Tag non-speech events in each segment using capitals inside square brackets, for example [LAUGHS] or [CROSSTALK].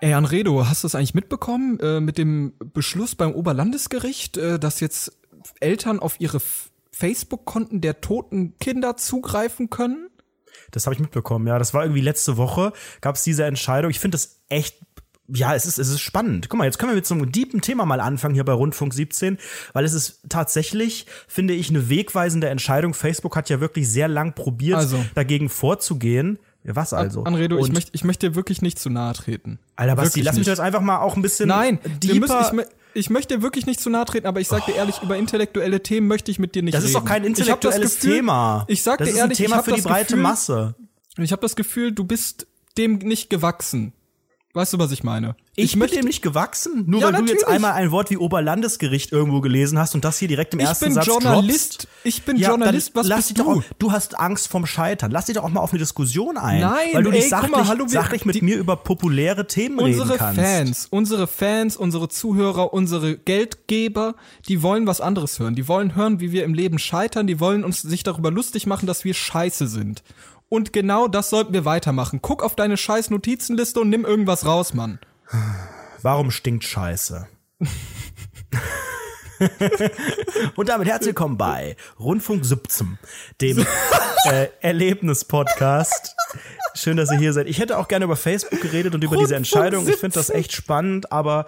Ey, Anredo, hast du das eigentlich mitbekommen äh, mit dem Beschluss beim Oberlandesgericht, äh, dass jetzt Eltern auf ihre Facebook-Konten der toten Kinder zugreifen können? Das habe ich mitbekommen, ja. Das war irgendwie letzte Woche, gab es diese Entscheidung. Ich finde das echt. Ja, es ist, es ist spannend. Guck mal, jetzt können wir mit so einem deepen Thema mal anfangen hier bei Rundfunk 17, weil es ist tatsächlich, finde ich, eine wegweisende Entscheidung. Facebook hat ja wirklich sehr lang probiert, Also. dagegen vorzugehen. Was also? Anredo, ich möchte ich möchte dir wirklich nicht zu nahe treten. Alter, Basti, lass mich das einfach mal auch ein bisschen Nein, wir müssen, ich, ich möchte dir wirklich nicht zu nahe treten, aber ich sag dir ehrlich, über intellektuelle Themen möchte ich mit dir nicht das reden. ist doch kein das intellektuelles Gefühl- Thema. Ich sag das dir ist ehrlich, ein Thema für die das breite Gefühl, Masse. Ich habe das Gefühl, du bist dem nicht gewachsen. Weißt du, was ich meine? Ich, bin möchte dem nicht gewachsen, nur Ja, weil du jetzt natürlich. einmal ein Wort wie Oberlandesgericht irgendwo gelesen hast und das hier direkt im Ich ersten bin Satz Journalist. droppst. Ich bin Ja, Journalist. Was lass bist dich doch du? Auch, du hast Angst vom Scheitern. Lass dich doch auch mal auf eine Diskussion ein. Nein, weil du ey, nicht sachlich, mal, hallo, sachlich mit die- mir über populäre Themen Unsere reden kannst. Fans, unsere Fans, unsere Zuhörer, unsere Geldgeber, die wollen was anderes hören. Die wollen hören, wie wir im Leben scheitern. Die wollen uns sich darüber lustig machen, dass wir scheiße sind. Und genau das sollten wir weitermachen. Guck auf deine scheiß Notizenliste und nimm irgendwas raus, Mann. Warum stinkt Scheiße? [LAUGHS] Und damit herzlich willkommen bei Rundfunk 17, dem äh, Erlebnis-Podcast. Schön, dass ihr hier seid. Ich hätte auch gerne über Facebook geredet und über diese Rundfunk Entscheidung. Ich finde das 17. echt spannend, aber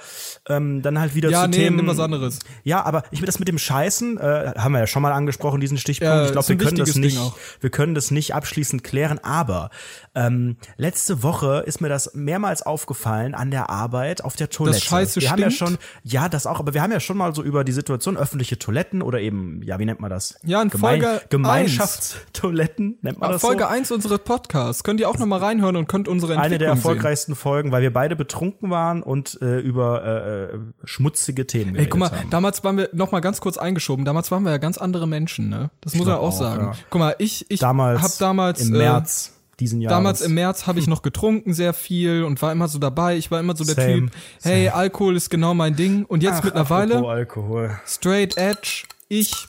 ähm, dann halt wieder Ja, zu nee, Themen. nimm was anderes. Ja, aber ich das mit dem Scheißen äh, haben wir ja schon mal angesprochen, diesen Stichpunkt. Ja, ich glaube, wir können das nicht, wir können das nicht abschließend klären. Aber ähm, letzte Woche ist mir das mehrmals aufgefallen an der Arbeit auf der Toilette. Scheiße wir haben ja schon, ja, das auch, aber wir haben ja schon mal so über die Situation öffentliche Toiletten oder eben, ja, wie nennt man das? Ja, in Folge Gemeinschaftstoiletten nennt man das Folge so. 1 unseres Podcasts. Könnt ihr auch noch mal reinhören und könnt unsere Entwicklung Eine der sehen. erfolgreichsten Folgen, weil wir beide betrunken waren und äh, über äh, äh, schmutzige Themen Ey, guck mal, haben. damals waren wir noch mal ganz kurz eingeschoben. Damals waren wir ja ganz andere Menschen, ne? Das muss man auch auch, sagen. ja. Guck mal, ich ich damals, hab damals im äh, März diesen Jahres. Damals im März habe ich noch getrunken sehr viel und war immer so dabei. Ich war immer so der Same, Typ, hey, Alkohol ist genau mein Ding. Und jetzt Ach, mittlerweile Alkohol. straight edge, ich.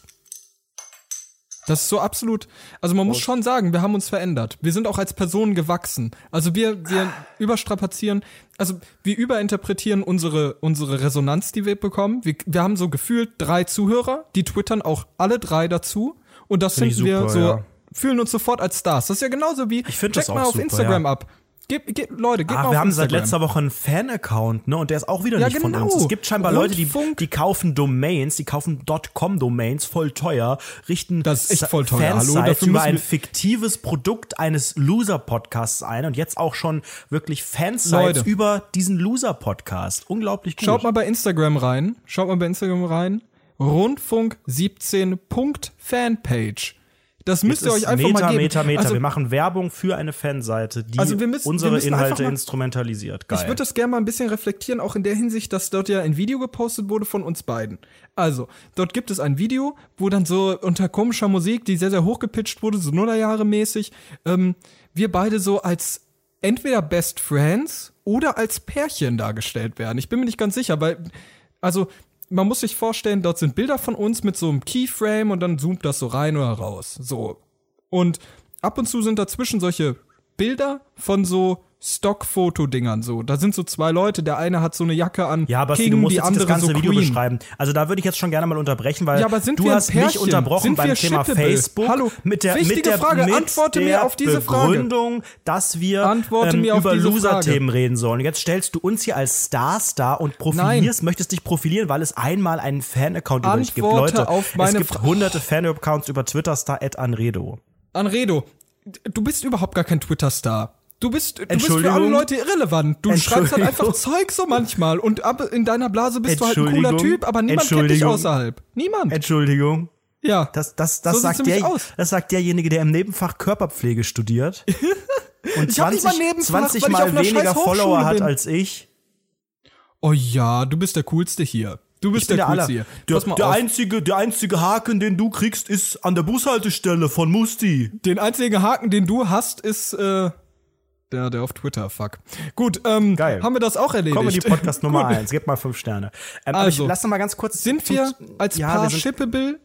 Das ist so absolut. Also man muss schon sagen, wir haben uns verändert. Wir sind auch als Personen gewachsen. Also wir, wir überstrapazieren, also wir überinterpretieren unsere, unsere Resonanz, die wir bekommen. Wir, wir haben so gefühlt drei Zuhörer, die twittern auch alle drei dazu. Und das Find finden wir so, ja. fühlen uns sofort als Stars. Das ist ja genauso wie, check mal auf super, Instagram ja. ab. Gib, gib, Leute, mal Ah, auf wir haben seit Instagram. letzter Woche einen Fan-Account, ne? Und der ist auch wieder Ja, nicht von genau. uns. Es gibt scheinbar Leute, die, Rundfunk- die kaufen Domains, die kaufen .com-Domains voll teuer, richten Das ist echt voll teuer. Hallo, dafür über ein fiktives Produkt eines Loser-Podcasts ein und jetzt auch schon wirklich Fansites Leute. über diesen Loser-Podcast. Unglaublich gut. Schaut mal bei Instagram rein. Schaut mal bei Instagram rein. Rundfunk 17.fanpage. Das müsst ihr euch einfach Meter, mal geben. Meter, Meter. Also, wir machen Werbung für eine Fanseite, die Also wir müssen- unsere Inhalte mal- instrumentalisiert. Geil. ich würde das gerne mal ein bisschen reflektieren, auch in der Hinsicht, dass dort ja ein Video gepostet wurde von uns beiden. Also, dort gibt es ein Video, wo dann so unter komischer Musik, die sehr, sehr hochgepitcht wurde, so Nullerjahre mäßig, ähm, wir beide so als entweder Best Friends oder als Pärchen dargestellt werden. Ich bin mir nicht ganz sicher, weil, also, man muss sich vorstellen, dort sind Bilder von uns mit so einem Keyframe und dann zoomt das so rein oder raus. So. Und ab und zu sind dazwischen solche Bilder von so Stockfoto-Dingern so. Da sind so zwei Leute, der eine hat so eine Jacke an, Ja, aber King, du musst die jetzt andere das ganze so Video Queen. beschreiben. Also da würde ich jetzt schon gerne mal unterbrechen, weil Ja, aber sind du wir hast mich unterbrochen Sind beim Thema shippable? Facebook Hallo, mit der wichtige mit der, Frage, mit antworte der mir auf diese Frage. Begründung, dass wir Antworte ähm, mir auf über Loser-Themen reden sollen. Jetzt stellst du uns hier als Stars dar und profilierst, möchtest dich profilieren, weil es einmal einen Fan-Account über dich gibt. Leute, es gibt Fra- hunderte Fan-Accounts über Twitter, Star at Anredo. Anredo, du bist überhaupt gar kein Twitter-Star. Du bist, du bist für alle? Leute irrelevant. Du schreibst halt einfach? Zeug so manchmal und ab in deiner Blase bist du halt ein cooler? Typ, aber niemand kennt dich außerhalb. Niemand. Entschuldigung. ja. Das, das, das, So sagt der, aus. das sagt derjenige, der im Nebenfach Körperpflege studiert. Und [LAUGHS] Ich hab nicht mal 20, Nebenfach, 20 weil ich auf mal weniger Follower hat bin. als ich. Oh ja, du bist der Coolste hier. Du bist der, der, Coolste hier. der, der, einzige, der einzige Haken, den du kriegst, ist an der Bushaltestelle von Musti. Den einzigen Haken, den du hast, ist äh, der, der auf Twitter. Fuck. Gut, ähm, Geil. haben wir das auch erledigt. Comedy Podcast Nummer. [LAUGHS] 1. Gib mal fünf Sterne. Ähm, Also, ich, lass noch mal ganz kurz. Sind wir als ja, Paar wir shippable?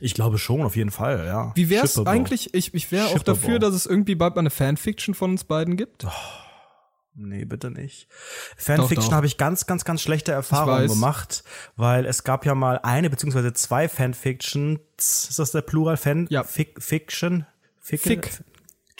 Ich glaube schon, auf jeden Fall, ja. Wie wär's Shippable. eigentlich? Ich, ich wäre auch dafür, dass es irgendwie bald mal eine Fanfiction von uns beiden gibt. Nee, bitte nicht. Fanfiction habe ich ganz, ganz, ganz schlechte Erfahrungen gemacht, weil es gab ja mal eine beziehungsweise zwei Fanfictions. Ist das der Plural? Fan Ja. Fic Fiction? Fic Fick.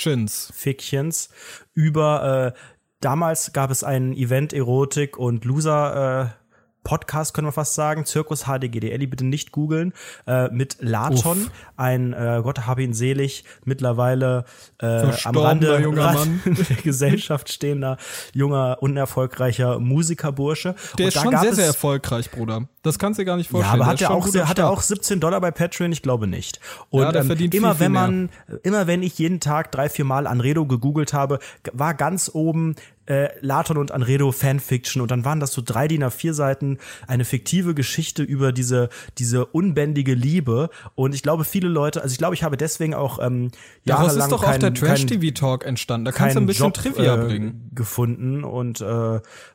Chins. Fictions über äh, damals gab es ein Event Erotik und Loser äh, Podcast, können wir fast sagen, Zirkus HDGDL, bitte nicht googeln, äh, mit Laton, Uff. ein, äh, Gott hab ihn selig, mittlerweile äh, am Rande junger Mann. [LAUGHS] der Gesellschaft stehender, junger, unerfolgreicher Musikerbursche. Der Und ist da schon gab sehr, sehr erfolgreich, Bruder. Das kannst du dir gar nicht ja, vorstellen. aber Der hat er auch, hat er auch 17 Dollar bei Patreon? Ich glaube nicht. Und Ja, der ähm, verdient immer viel, wenn mehr. man, immer wenn ich jeden Tag drei, vier Mal Anredo gegoogelt habe, war ganz oben äh, Laton und Anredo Fanfiction und dann waren das so drei DIN A4 Seiten, eine fiktive Geschichte über diese, diese unbändige Liebe und ich glaube viele Leute, also ich glaube, ich habe deswegen auch ähm, Daraus jahrelang ist doch auch kein- der kein- Trash-TV-Talk entstanden. Da kannst du ein bisschen Job, Trivia äh, bringen. gefunden und äh,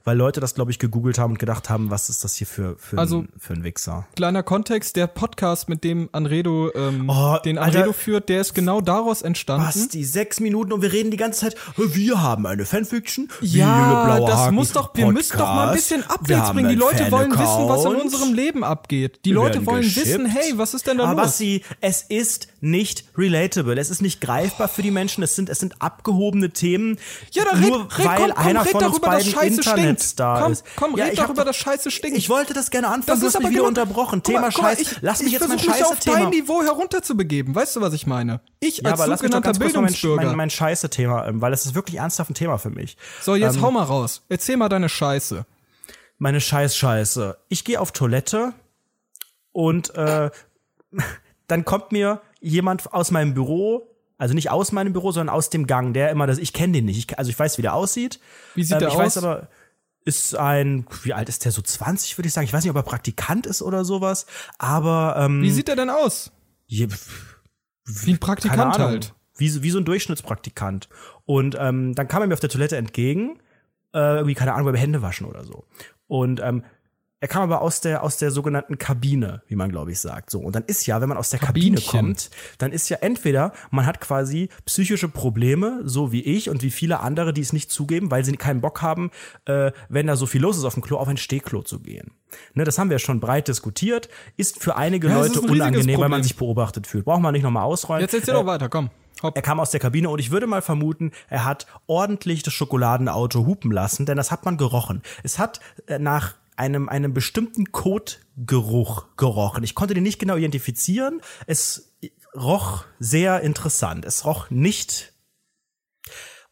weil Leute das glaube ich gegoogelt haben und gedacht haben, was ist das hier für für, Also- ein, für ein Wichser. Kleiner Kontext, der Podcast, mit dem Anredo, ähm, Oh, den Alter. Anredo führt, der ist genau daraus entstanden. Basti, sechs Minuten und wir reden die ganze Zeit, wir haben eine Fanfiction. Ja, das Haken, muss doch, wir müssen doch mal ein bisschen Podcast, Updates bringen. Die Leute wollen wissen, was in unserem Leben abgeht. Die Wir Leute wollen geschippt. wissen, hey, was ist denn da Aber los? Basti, es ist nicht relatable. Es ist nicht greifbar für die Menschen. Es sind, es sind abgehobene Themen. Ja, dann red, nur red, weil komm, komm, einer red von uns darüber, dass beiden Scheiße stinkt. Internetstar Komm, ist. komm, Ja, red darüber, dass Scheiße stinkt. Ich wollte das gerne anfangen, Das du ist hast mich wieder genau- unterbrochen. Guck Thema guck Scheiß. ich- Lass mich ich jetzt mein mich auf Scheiße-Thema. dein Niveau herunterzubegeben. Weißt du, was ich meine? Ich Ja, als aber lass mich sogenannter ganz kurz mal mein, Bildungsbürger. mein, mein Scheiße-Thema, ähm, weil es ist wirklich ernsthaft ein Thema für mich. so, Ähm, jetzt hau mal raus. Erzähl mal deine Scheiße. meine Scheiß-Scheiße. Ich gehe auf Toilette und äh, [LAUGHS] dann kommt mir jemand aus meinem Büro, also nicht aus meinem Büro, sondern aus dem Gang, der immer das, ich kenne den nicht, ich, also ich weiß, wie der aussieht. Wie sieht ähm, der ich aus? weiß aber, ist ein, wie alt ist der, so 20 würde ich sagen. Ich weiß nicht, ob er Praktikant ist oder sowas, aber ähm, Wie sieht der denn aus? je, Wie ein Praktikant halt. Wie, so- wie so ein Durchschnittspraktikant. Und ähm, dann kam er mir auf der Toilette entgegen, äh, irgendwie, keine Ahnung, beim Händewaschen oder so. Und ähm, er kam aber aus der, aus der sogenannten Kabine, wie man, glaube ich, sagt. So. Und dann ist ja, wenn man aus der Kabine Kabinchen. kommt, dann ist ja entweder, man hat quasi psychische Probleme, so wie ich und wie viele andere, die es nicht zugeben, weil sie keinen Bock haben, äh, wenn da so viel los ist auf dem Klo, auf ein Stehklo zu gehen. Ne, das haben wir schon breit diskutiert, ist für einige Ja, Leute ein unangenehm, weil man sich beobachtet fühlt. Braucht man nicht nochmal ausrollen. Jetzt erzähl Äh, doch weiter, komm. Hopp. er kam aus der Kabine und ich würde mal vermuten, er hat ordentlich das Schokoladenauto hupen lassen, denn das hat man gerochen. Es hat äh, nach einem, einem bestimmten Kotgeruch gerochen. Ich konnte den nicht genau identifizieren. Es roch sehr interessant. Es roch nicht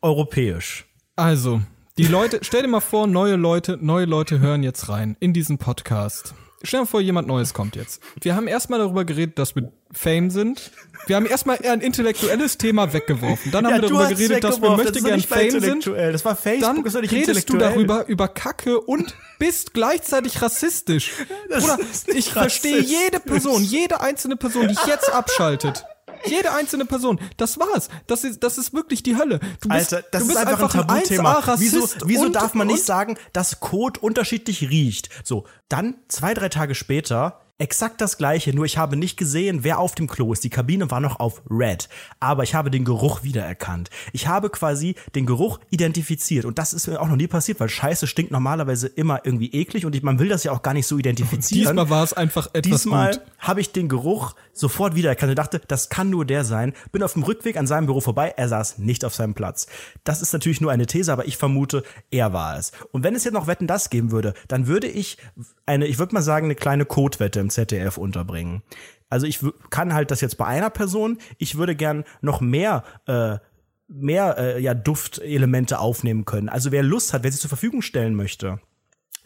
europäisch. Also, die Leute, stell dir mal vor, neue Leute, neue Leute hören jetzt rein in diesen Podcast. Stell dir vor, jemand Neues kommt jetzt. Wir haben erstmal darüber geredet, dass wir Fame sind. Wir haben erstmal eher ein intellektuelles Thema weggeworfen. Dann haben wir darüber geredet, dass wir möchte gern Fame sind. Das war Facebook, Dann das war nicht redest du darüber, über Kacke und bist gleichzeitig rassistisch. Ist nicht ich verstehe jede Person, jede einzelne Person, die jetzt [LAUGHS] abschaltet. Jede einzelne Person. Das war's. Das ist, das ist wirklich die Hölle. Du bist, Alter, das du ist bist einfach, ein Tabuthema. 1A Wieso, wieso und, darf man nicht und, sagen, dass Kot unterschiedlich riecht? So, dann zwei, drei Tage später exakt das gleiche, nur ich habe nicht gesehen, wer auf dem Klo ist. Die Kabine war noch auf Red, aber ich habe den Geruch wiedererkannt. Ich habe quasi den Geruch identifiziert und das ist mir auch noch nie passiert, weil Scheiße stinkt normalerweise immer irgendwie eklig und ich, man will das ja auch gar nicht so identifizieren. Diesmal war es einfach etwas Diesmal habe ich den Geruch sofort wiedererkannt und dachte, das kann nur der sein. Bin auf dem Rückweg an seinem Büro vorbei, er saß nicht auf seinem Platz. Das ist natürlich nur eine These, aber ich vermute, er war es. Und wenn es jetzt noch Wetten das geben würde, dann würde ich eine, ich würde mal sagen, eine kleine Codewette im ZDF unterbringen. Also ich kann halt das jetzt bei einer Person, ich würde gern noch mehr äh, mehr äh, ja Duftelemente aufnehmen können. Also wer Lust hat, wer sie zur Verfügung stellen möchte,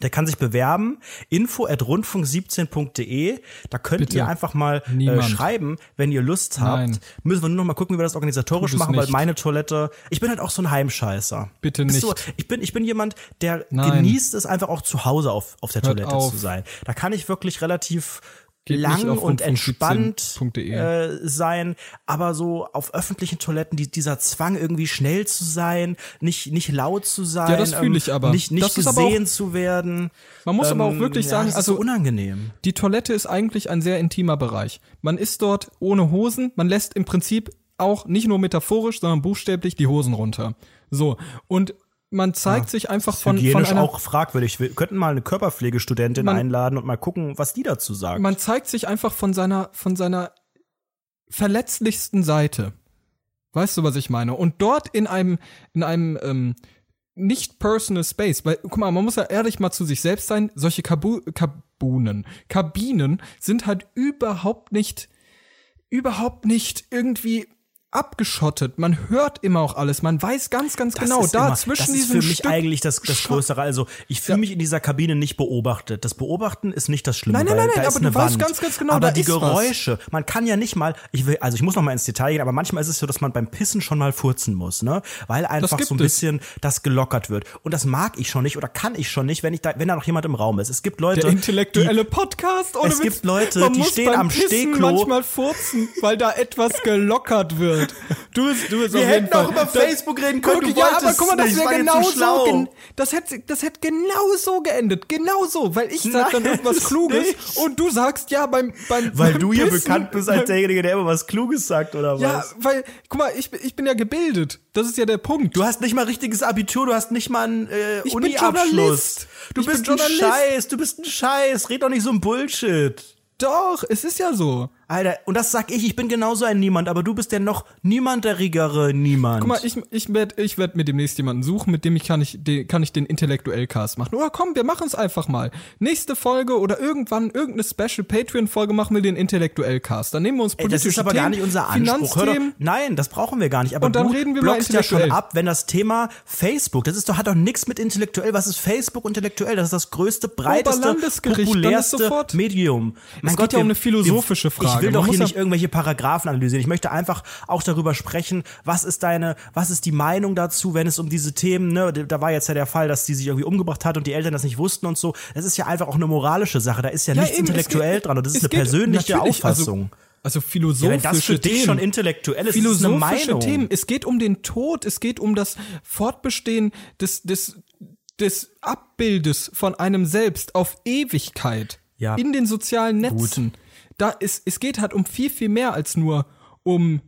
der kann sich bewerben. Info at rundfunk17.de. Da könnt Bitte. ihr einfach mal äh, schreiben, wenn ihr Lust habt. Nein. Müssen wir nur noch mal gucken, wie wir das organisatorisch machen, weil nicht. meine Toilette, ich bin halt auch so ein Heimscheißer. Bitte Bist nicht. Du, ich bin ich bin jemand, der Nein. genießt es einfach auch zu Hause auf auf der Hört Toilette auf. zu sein. Da kann ich wirklich relativ Geht lang und entspannt rundfunk17.de. äh, sein, aber so auf öffentlichen Toiletten die, dieser Zwang irgendwie schnell zu sein, nicht nicht laut zu sein, Ja, das fühle ich aber. nicht nicht Das aber auch- gesehen zu werden. Man muss aber auch Ähm, wirklich ja, sagen, also so unangenehm. die Toilette ist eigentlich ein sehr intimer Bereich. Man ist dort ohne Hosen, man lässt im Prinzip auch nicht nur metaphorisch, sondern buchstäblich die Hosen runter. So, und man zeigt Ja, sich einfach von, von einer, auch fragwürdig. Wir könnten mal eine Körperpflegestudentin Man- einladen und mal gucken, was die dazu sagt. man zeigt sich einfach von seiner, von seiner verletzlichsten Seite. Weißt du, was ich meine? Und dort in einem, in einem, ähm, nicht personal space, weil, guck mal, man muss ja ehrlich mal zu sich selbst sein, solche Kabu Kabunen, Kabinen sind halt überhaupt nicht, überhaupt nicht irgendwie abgeschottet. Man hört immer auch alles. Man weiß ganz, ganz Das genau, da immer, zwischen das ist für mich Stück eigentlich das, das Größere. Also ich fühle mich in dieser Kabine nicht beobachtet. Das Beobachten ist nicht das Schlimme. Nein, nein, nein, da nein, ist aber du eine weißt Wand. ganz, ganz genau, aber da die ist was. Geräusche, man kann ja nicht mal, ich will, also ich muss noch mal ins Detail gehen, aber manchmal ist es so, dass man beim Pissen schon mal furzen muss, ne? Weil einfach so ein es. bisschen das gelockert wird. Und das mag ich schon nicht oder kann ich schon nicht, wenn ich da, wenn da noch jemand im Raum ist. Es gibt Leute, Der intellektuelle Podcast. Ohne Es Witz. gibt Leute, die stehen am Pissen Stehklo. manchmal furzen, weil da etwas [LAUGHS] gelockert wird. Du bist, du bist Wir hätten auch über Das- Facebook reden können, Guck, ja, aber guck mal, das wäre genau so. gen- Das hätte, das hätte genau so geendet. Genau so. Weil ich sag dann Nein, irgendwas ist Kluges nicht. und du sagst ja beim, beim weil beim du hier Pissen- bekannt bist als derjenige, der immer was Kluges sagt, oder was? Ja, weil, guck mal, ich, bin- ich bin ja gebildet. Das ist ja der Punkt. Du hast nicht mal richtiges Abitur, du hast nicht mal einen äh, Uni-Abschluss. Du Ich bist ein. Scheiß, du bist ein Scheiß. Red doch nicht so ein Bullshit. Doch, es ist ja so. Alter, und das sag ich, ich bin genauso ein Niemand, aber du bist der noch niemanderigere Niemand. Guck mal, ich, ich werde ich werd mir demnächst jemanden suchen, mit dem ich kann ich den, kann ich den Intellektuell-Cast machen. Oder komm, wir machen es einfach mal. Nächste Folge oder irgendwann irgendeine Special Patreon-Folge machen wir den Intellektuell-Cast. Dann nehmen wir uns Ey, politische das ist aber Themen, gar nicht unser Anspruch. Hör doch, nein, das brauchen wir gar nicht. Aber Und dann du reden wir mal blockst ja schon intellektuell. ab, wenn das Thema Facebook, das ist doch, hat doch nichts mit intellektuell. Was ist Facebook intellektuell? Das ist das größte, breiteste, populärste Medium. Mein geht ja um eine philosophische Ich Frage. will doch hier ja- nicht irgendwelche Paragraphen analysieren. Ich möchte einfach auch darüber sprechen, was ist deine, was ist die Meinung dazu, wenn es um diese Themen, ne, da war jetzt ja der Fall, dass die sich irgendwie umgebracht hat und die Eltern das nicht wussten und so. Das ist ja einfach auch eine moralische Sache. Da ist ja, Ja, nichts eben, intellektuell geht- dran und das ist es eine persönliche natürlich, also- Auffassung. Also Ja, philosophische wenn das für dich Themen. schon intellektuell ist, ist es eine philosophische Meinung. Themen. Es geht um den Tod, es geht um das Fortbestehen des, des, des Abbildes von einem selbst auf Ewigkeit Ja. in den sozialen Netzen. Da ist, es geht halt um viel, viel mehr als nur um,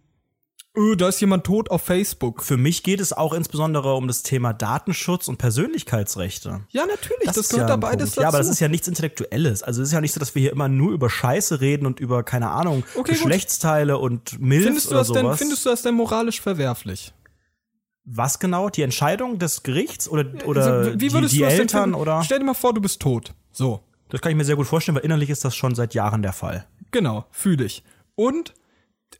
öh, da ist jemand tot auf Facebook. Für mich geht es auch insbesondere um das Thema Datenschutz und Persönlichkeitsrechte. Ja, natürlich, das, ist gehört ja da beides dazu. Ja, aber das ist ja nichts Intellektuelles. Also es ist ja nicht so, dass wir hier immer nur über Scheiße reden und über, keine Ahnung, Okay, gut. Geschlechtsteile und Milf findest du oder das denn, sowas. findest du das denn moralisch verwerflich? Was genau? Die Entscheidung des Gerichts oder, oder Also, die, die das denn Eltern finden? oder? Stell dir mal vor, du bist tot. So. Das kann ich mir sehr gut vorstellen, weil innerlich ist das schon seit Jahren der Fall. Genau, fühle ich. Und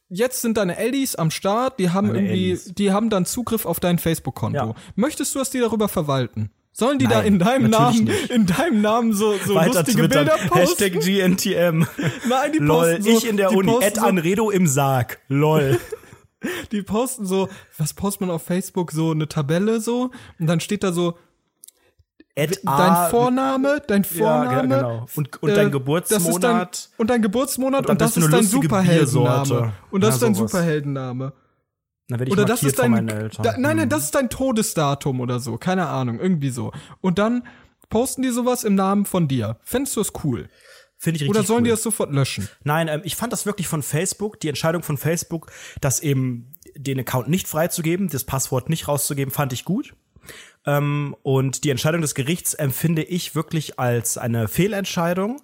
jetzt sind deine Eldies am Start, die haben Meine irgendwie, Eldies. die haben dann Zugriff auf dein Facebook-Konto. Ja. Möchtest du, dass die darüber verwalten? Sollen die da Nein, in deinem Namen, nicht. in deinem Namen so, so Weiter lustige twittern. Bilder posten? Hashtag GNTM. [LAUGHS] Nein, die Lol, posten so, ich in der Uni. Ed so, Anredo im Sarg. Lol. [LAUGHS] Die posten so, was postet man auf Facebook? So eine Tabelle so und dann steht da so Dein Vorname, dein Vorname. Ja, ge- genau. Und, und äh, dein ist dein, Geburtsmonat. und dein Geburtsmonat Und und, das ist dein Superheldenname. Und das Ja, ist dein sowas. Superheldenname. Dann werde ich Oder das ist dein. Da, nein, nein, Mhm. das ist dein Todesdatum oder so. Keine Ahnung, irgendwie so. Und dann posten die sowas im Namen von dir. Fändest du das cool? Finde ich richtig Oder sollen cool. die das sofort löschen? Nein, ähm, ich fand das wirklich von Facebook, die Entscheidung von Facebook, das eben den Account nicht freizugeben, das Passwort nicht rauszugeben, fand ich gut. Ähm, und die Entscheidung des Gerichts empfinde ich wirklich als eine Fehlentscheidung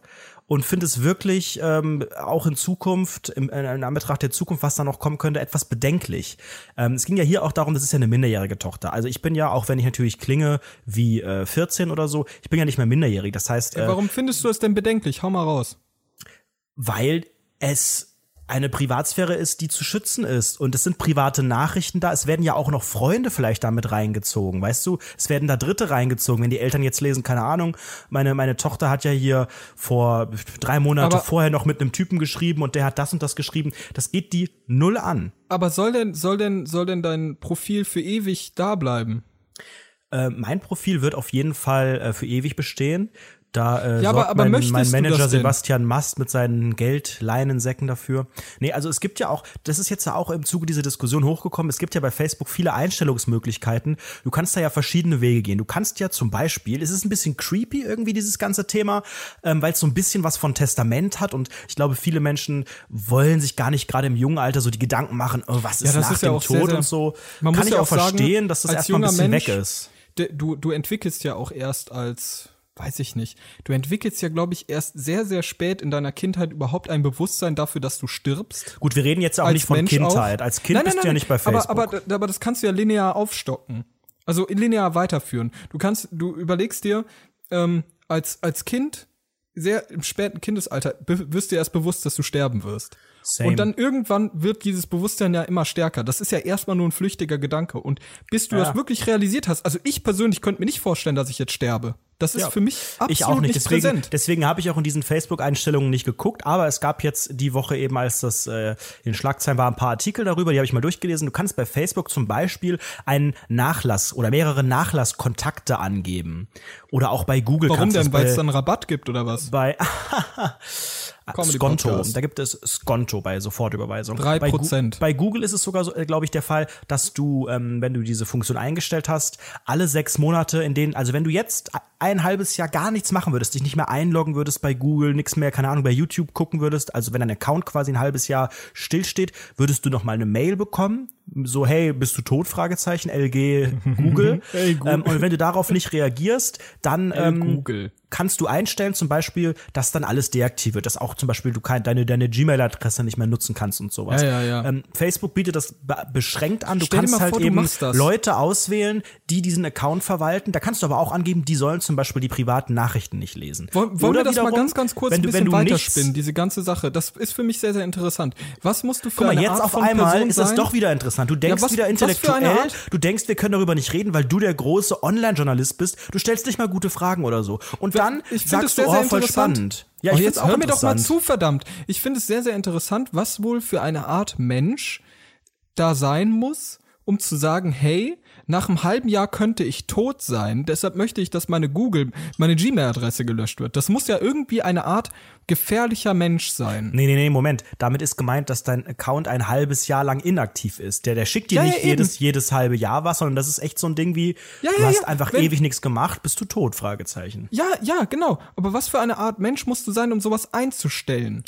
und finde es wirklich ähm, auch in Zukunft, im, in, Anbetracht der Zukunft, was da noch kommen könnte, etwas bedenklich. Ähm, es ging ja hier auch darum, das ist ja eine minderjährige Tochter. Also ich bin ja, auch wenn ich natürlich klinge wie äh, 14 oder so, ich bin ja nicht mehr minderjährig. Das heißt, äh, Warum findest du das denn bedenklich? Hau mal raus. weil es eine Privatsphäre ist, die zu schützen ist. Und es sind private Nachrichten da. Es werden ja auch noch Freunde vielleicht damit reingezogen. Weißt du, es werden da Dritte reingezogen. Wenn die Eltern jetzt lesen, keine Ahnung, meine, meine Tochter hat ja hier vor drei Monate Aber- vorher noch mit einem Typen geschrieben und der hat das und das geschrieben. Das geht die null an. Aber soll denn, soll denn, soll denn dein Profil für ewig da bleiben? Äh, mein Profil wird auf jeden Fall äh, für ewig bestehen. Da äh, Ja, aber- sorgt aber mein, mein Manager? Sebastian Mast mit seinen Geldleinensäcken dafür. Nee, also es gibt ja auch, das ist jetzt ja auch im Zuge dieser Diskussion hochgekommen, es gibt ja bei Facebook viele Einstellungsmöglichkeiten. Du kannst da ja verschiedene Wege gehen. Du kannst ja zum Beispiel, es ist ein bisschen creepy irgendwie dieses ganze Thema, ähm, weil es so ein bisschen was von Testament hat und ich glaube, viele Menschen wollen sich gar nicht gerade im jungen Alter so die Gedanken machen, oh, was ist das nach ist ja dem sehr, Tod sehr- und so. Man Kann muss ich ja auch auch sagen, verstehen, dass das erstmal ein bisschen Mensch- weg ist. du, du entwickelst ja auch erst als, weiß ich nicht, du entwickelst ja, glaube ich, erst sehr, sehr spät in deiner Kindheit überhaupt ein Bewusstsein dafür, dass du stirbst. Gut, wir reden jetzt auch Als nicht von Mensch Kindheit. auch. Als Kind Nein, nein, bist du ja nicht bei Facebook. Aber, aber, aber das kannst du ja linear aufstocken. Also linear weiterführen. Du kannst, du überlegst dir, ähm, als, als Kind, sehr im späten Kindesalter, wirst dir erst bewusst, dass du sterben wirst. Same. Und dann irgendwann wird dieses Bewusstsein ja immer stärker. Das ist ja erstmal nur ein flüchtiger Gedanke. Und bis du Ja. das wirklich realisiert hast, also ich persönlich könnte mir nicht vorstellen, dass ich jetzt sterbe. Das ist Ja. für mich absolut ich auch nicht. Deswegen, präsent. deswegen habe ich auch in diesen Facebook-Einstellungen nicht geguckt. Aber es gab jetzt die Woche eben, als das äh, in den Schlagzeilen war, ein paar Artikel darüber, die habe ich mal durchgelesen. Du kannst bei Facebook zum Beispiel einen Nachlass oder mehrere Nachlasskontakte angeben. Oder auch bei Google Warum denn? Weil bei, es dann Rabatt gibt oder was? bei [LAUGHS] Skonto. Da gibt es Skonto bei Sofortüberweisung. Drei Bei Prozent. Bei Google ist es sogar, so, äh, glaube ich, der Fall, dass du, ähm, wenn du diese Funktion eingestellt hast, alle sechs Monate, in denen, also wenn du jetzt ein halbes Jahr gar nichts machen würdest, dich nicht mehr einloggen würdest bei Google, nichts mehr, keine Ahnung, bei YouTube gucken würdest, also wenn dein Account quasi ein halbes Jahr stillsteht, würdest du noch mal eine Mail bekommen, so hey, bist du tot? Fragezeichen, LG Google. [LAUGHS] Hey, Google. Ähm, und wenn du darauf nicht reagierst, dann ähm, Google. kannst du einstellen, zum Beispiel, dass dann alles deaktiviert wird, dass auch zum Beispiel du kein, deine, deine Gmail-Adresse nicht mehr nutzen kannst und sowas. Ja, ja, ja. Ähm, Facebook bietet das be beschränkt an. Du Stell dir kannst mal halt vor, eben. Leute auswählen, die diesen Account verwalten. Da kannst du aber auch angeben, die sollen zum Beispiel die privaten Nachrichten nicht lesen. Wollen, wollen Oder wir das mal wiederum, ganz, ganz kurz wenn ein du, bisschen wenn du nichts, weiterspinnen, diese ganze Sache? Das ist für mich sehr, sehr interessant. Was musst du für Guck mal, eine jetzt Art auf von einmal Person ist das sein? doch wieder interessant. Du denkst was- wieder was eine intellektuell, du denkst, wir können darüber nicht reden, weil du der große Online-Journalist bist. Du stellst nicht mal gute Fragen oder so. Und dann ich finde sagst es sehr, du, sehr oh, voll interessant. spannend. Ja, oh, ich jetzt find's auch hör mir doch mal interessant. zu, verdammt. Ich finde es sehr, sehr interessant, was wohl für eine Art Mensch da sein muss, um zu sagen, hey, nach einem halben Jahr könnte ich tot sein, deshalb möchte ich, dass meine Google, meine Gmail-Adresse gelöscht wird. Das muss ja irgendwie eine Art gefährlicher Mensch sein. Nee, nee, nee, Moment. Damit ist gemeint, dass dein Account ein halbes Jahr lang inaktiv ist. Der, der schickt dir Ja, ja, nicht eben. jedes, jedes halbe Jahr was, sondern das ist echt so ein Ding wie, Ja, du ja, hast ja. einfach Wenn- ewig nichts gemacht, bist du tot, Fragezeichen. Ja, ja, genau. Aber was für eine Art Mensch musst du sein, um sowas einzustellen?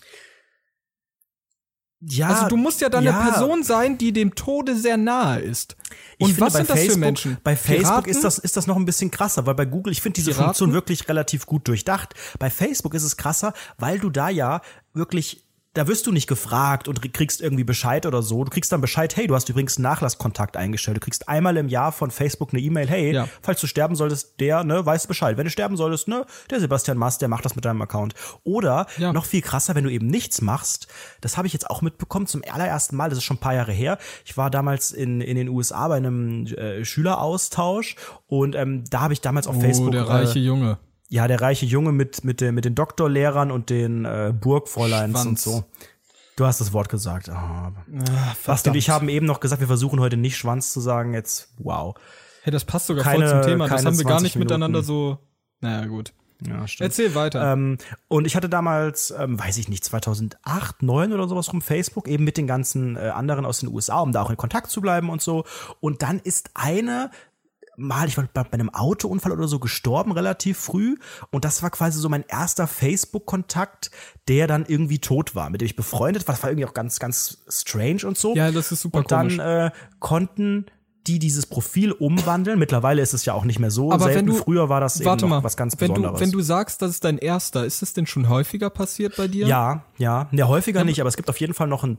Ja, Also du musst ja dann ja. eine Person sein, die dem Tode sehr nahe ist. Und ich finde, was bei sind das Facebook, für Menschen? Bei Facebook Piraten? ist das, ist das noch ein bisschen krasser, weil bei Google, ich finde diese Piraten? Funktion wirklich relativ gut durchdacht. Bei Facebook ist es krasser, weil du da ja wirklich da wirst du nicht gefragt und kriegst irgendwie Bescheid oder so. Du kriegst dann Bescheid, hey, du hast übrigens einen Nachlasskontakt eingestellt. Du kriegst einmal im Jahr von Facebook eine E-Mail, hey, Ja. falls du sterben solltest, der, ne, weiß Bescheid. Wenn du sterben solltest, ne, der Sebastian Mast, der macht das mit deinem Account. Oder Ja. noch viel krasser, wenn du eben nichts machst. Das habe ich jetzt auch mitbekommen zum allerersten Mal. Das ist schon ein paar Jahre her. Ich war damals in, in den USA bei einem äh, Schüleraustausch und ähm, da habe ich damals auf Oh, Facebook der reiche äh, Junge. Ja, der reiche Junge mit, mit, den, mit den Doktorlehrern und den äh, Burgfräuleins und Schwanz. so. Du hast das Wort gesagt. Oh. Ah, Basti und ich haben eben noch gesagt, wir versuchen heute nicht Schwanz zu sagen. Jetzt, wow. Hey, das passt sogar Keine- voll zum Thema. Das haben wir gar 20 nicht miteinander Minuten. so. Naja, gut. Ja, stimmt. Erzähl weiter. Ähm, und ich hatte damals, ähm, weiß ich nicht, 2008, 9 oder sowas rum Facebook, eben mit den ganzen äh, anderen aus den USA, um da auch in Kontakt zu bleiben und so. Und dann ist eine mal, ich war bei einem Autounfall oder so gestorben relativ früh und das war quasi so mein erster Facebook-Kontakt, der dann irgendwie tot war, mit dem ich befreundet war. Das war irgendwie auch ganz, ganz strange und so. ja, das ist super und dann komisch. äh, konnten die dieses Profil umwandeln. Mittlerweile ist es ja auch nicht mehr so Aber selten. wenn du, Früher war das warte eben noch mal, was ganz wenn Besonderes. du, wenn du sagst, das ist dein erster, ist es denn schon häufiger passiert bei dir? Ja, ja. Ja, häufiger nicht, aber es gibt auf jeden Fall noch einen.